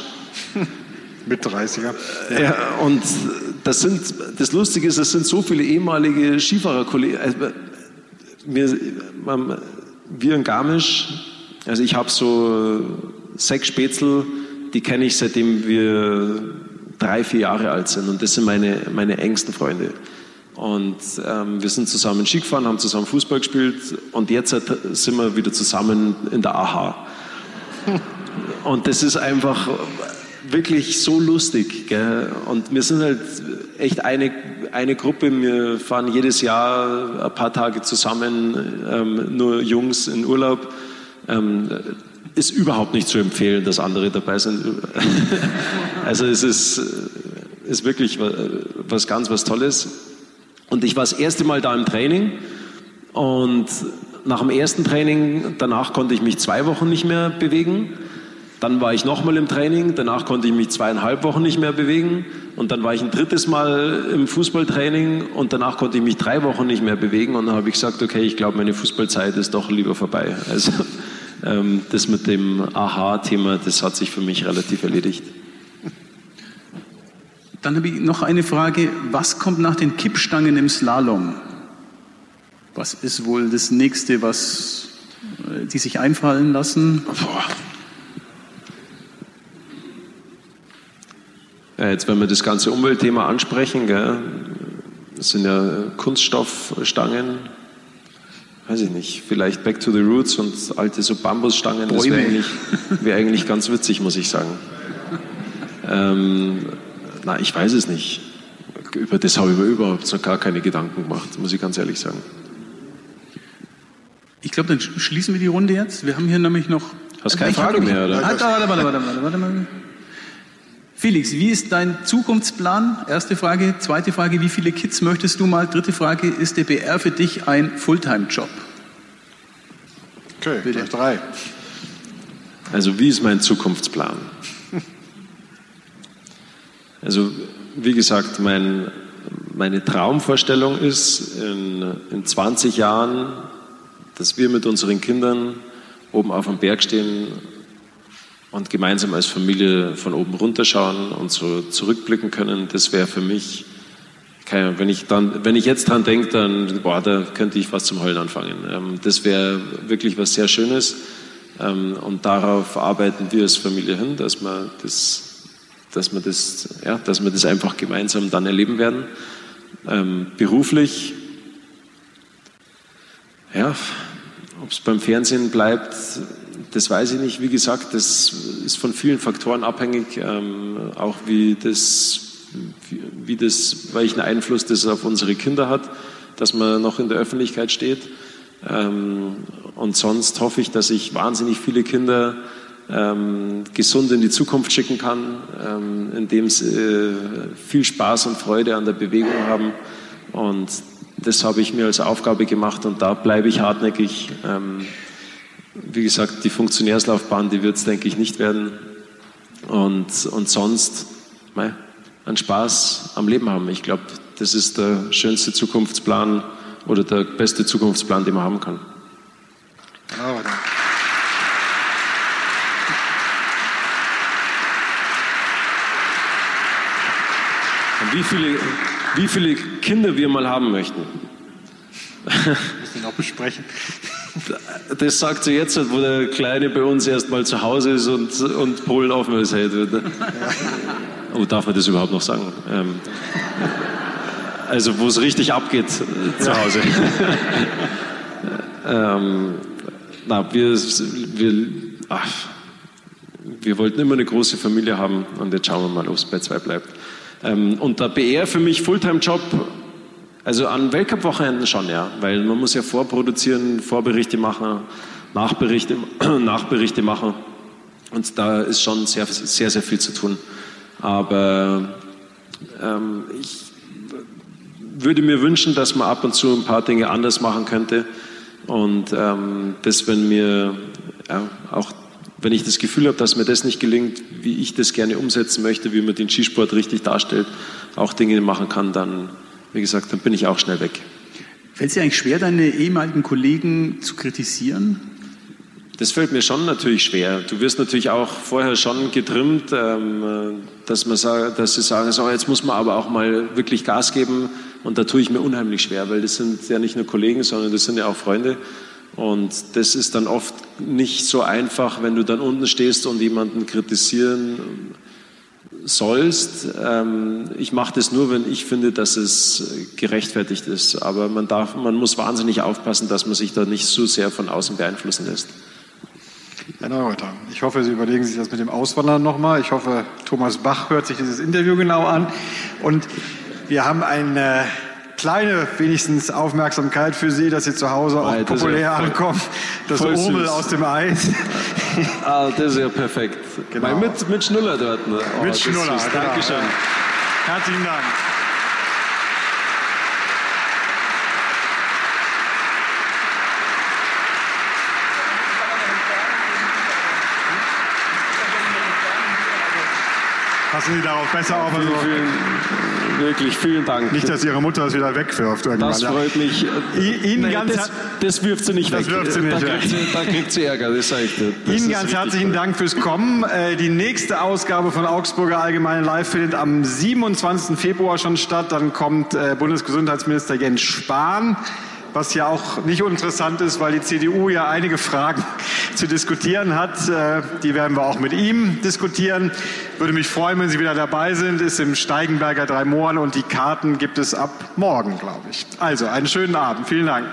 [LAUGHS] Mit 30er. Ja, und das sind, das Lustige ist, es sind so viele ehemalige Skifahrerkollegen. Also wir, man, wir in Garmisch, also ich habe so sechs Spätzl, die kenne ich seitdem wir drei, vier Jahre alt sind und das sind meine, meine engsten Freunde. Und ähm, wir sind zusammen Ski gefahren, haben zusammen Fußball gespielt und jetzt sind wir wieder zusammen in der AHA. [LAUGHS] Und das ist einfach wirklich so lustig. Gell? Und wir sind halt echt eine, eine Gruppe. Wir fahren jedes Jahr ein paar Tage zusammen, ähm, nur Jungs in Urlaub. Ähm, ist überhaupt nicht zu empfehlen, dass andere dabei sind. [LAUGHS] also es ist, ist wirklich was ganz was Tolles. Und ich war das erste Mal da im Training und nach dem ersten Training, danach konnte ich mich zwei Wochen nicht mehr bewegen. Dann war ich nochmal im Training, danach konnte ich mich zweieinhalb Wochen nicht mehr bewegen und dann war ich ein drittes Mal im Fußballtraining und danach konnte ich mich drei Wochen nicht mehr bewegen und dann habe ich gesagt, okay, ich glaube, meine Fußballzeit ist doch lieber vorbei. Also [LAUGHS] ähm, das mit dem Aha-Thema, das hat sich für mich relativ erledigt. Dann habe ich noch eine Frage, was kommt nach den Kippstangen im Slalom? Was ist wohl das nächste, was äh, die sich einfallen lassen? Ja, jetzt, wenn wir das ganze Umweltthema ansprechen, gell, das sind ja Kunststoffstangen, weiß ich nicht, vielleicht Back to the Roots und alte so Bambusstangen, das wäre eigentlich, wär eigentlich ganz witzig, muss ich sagen. [LAUGHS] Ähm, na, ich weiß es nicht. Über das habe ich mir überhaupt so gar keine Gedanken gemacht, muss ich ganz ehrlich sagen. Ich glaube, dann schließen wir die Runde jetzt. Wir haben hier nämlich noch. Hast keine Frage mehr, oder? Warte, warte, warte, warte, warte, warte mal. Felix, wie ist dein Zukunftsplan? Erste Frage. Zweite Frage, wie viele Kids möchtest du mal? Dritte Frage, ist der BR für dich ein Fulltime-Job? Okay, Bitte. drei. Also wie ist mein Zukunftsplan? Also wie gesagt, mein, meine Traumvorstellung ist in, in 20 Jahren, dass wir mit unseren Kindern oben auf dem Berg stehen und gemeinsam als Familie von oben runterschauen und so zurückblicken können, das wäre für mich, keine, wenn ich dann, wenn ich jetzt dran denke, dann, boah, da könnte ich fast zum Heulen anfangen. Ähm, das wäre wirklich was sehr Schönes ähm, und darauf arbeiten wir als Familie hin, dass wir das, dass wir das, ja, dass wir das einfach gemeinsam dann erleben werden. Ähm, beruflich, ja, ob es beim Fernsehen bleibt, das weiß ich nicht. Wie gesagt, das ist von vielen Faktoren abhängig, ähm, auch wie das, wie das, welchen Einfluss das auf unsere Kinder hat, dass man noch in der Öffentlichkeit steht. Ähm, und sonst hoffe ich, dass ich wahnsinnig viele Kinder ähm, gesund in die Zukunft schicken kann, ähm, indem sie äh, viel Spaß und Freude an der Bewegung haben. Und das habe ich mir als Aufgabe gemacht und da bleibe ich hartnäckig. Ähm, wie gesagt, die Funktionärslaufbahn, die wird es, denke ich, nicht werden. Und, und sonst mei, einen Spaß am Leben haben. Ich glaube, das ist der schönste Zukunftsplan oder der beste Zukunftsplan, den man haben kann. Oh, wie viele, wie viele Kinder wir mal haben möchten. Das müssen wir noch besprechen. Das sagt sie jetzt, wo der Kleine bei uns erst mal zu Hause ist und, und Polen aufmerksam wird. Ja. Oh, darf man das überhaupt noch sagen? Ähm, also, wo es richtig abgeht zu Hause. [LAUGHS] ähm, na, wir, wir, ach, wir wollten immer eine große Familie haben und jetzt schauen wir mal, ob es bei zwei bleibt. Ähm, und der BR für mich Fulltime-Job, also an Weltcup-Wochenenden schon, ja, weil man muss ja vorproduzieren, Vorberichte machen, Nachberichte, [CLEARS THROAT] Nachberichte machen. Und da ist schon sehr, sehr, sehr viel zu tun. Aber ähm, ich würde mir wünschen, dass man ab und zu ein paar Dinge anders machen könnte. Und ähm, das, wenn mir ja, auch wenn ich das Gefühl habe, dass mir das nicht gelingt, wie ich das gerne umsetzen möchte, wie man den Skisport richtig darstellt, auch Dinge machen kann, dann, wie gesagt, dann bin ich auch schnell weg. Fällt es dir eigentlich schwer, deine ehemaligen Kollegen zu kritisieren? Das fällt mir schon natürlich schwer. Du wirst natürlich auch vorher schon getrimmt, ähm, dass, man sagt, dass sie sagen, so, jetzt muss man aber auch mal wirklich Gas geben. Und da tue ich mir unheimlich schwer, weil das sind ja nicht nur Kollegen, sondern das sind ja auch Freunde. Und das ist dann oft nicht so einfach, wenn du dann unten stehst und jemanden kritisieren sollst. Ähm, ich mache das nur, wenn ich finde, dass es gerechtfertigt ist. Aber man, darf, man muss wahnsinnig aufpassen, dass man sich da nicht so sehr von außen beeinflussen lässt. Herr Neureuther, ich hoffe, Sie überlegen sich das mit dem Auswandern nochmal. Ich hoffe, Thomas Bach hört sich dieses Interview genau an. Und wir haben ein äh, kleine wenigstens Aufmerksamkeit für Sie, dass Sie zu Hause auch Alter, populär ja ankommen. Das Urmel aus dem Eis. ah, das ist ja perfekt. Genau. Mit, mit Schnuller dort. Ne? Oh, mit Schnuller, genau. Dankeschön. Ja. Herzlichen Dank. Passen Sie darauf besser auf. Also vielen, wirklich vielen Dank. Nicht, dass Ihre Mutter es wieder wegwirft. Irgendwann. Das freut mich. Ihnen nee, ganz das, das, wirft sie nicht das weg. Wirft sie nicht da, kriegt sie, da kriegt sie Ärger, das sage ich dir. Das Ihnen ganz herzlichen toll. Dank fürs Kommen. Äh, die nächste Ausgabe von Augsburger Allgemeine Live findet am 27. Februar schon statt. Dann kommt äh, Bundesgesundheitsminister Jens Spahn was ja auch nicht uninteressant ist, weil die CDU ja einige Fragen [LAUGHS] zu diskutieren hat. Äh, die werden wir auch mit ihm diskutieren. Würde mich freuen, wenn Sie wieder dabei sind. Ist im Steigenberger Drei Mohren und die Karten gibt es ab morgen, glaube ich. Also einen schönen Abend. Vielen Dank.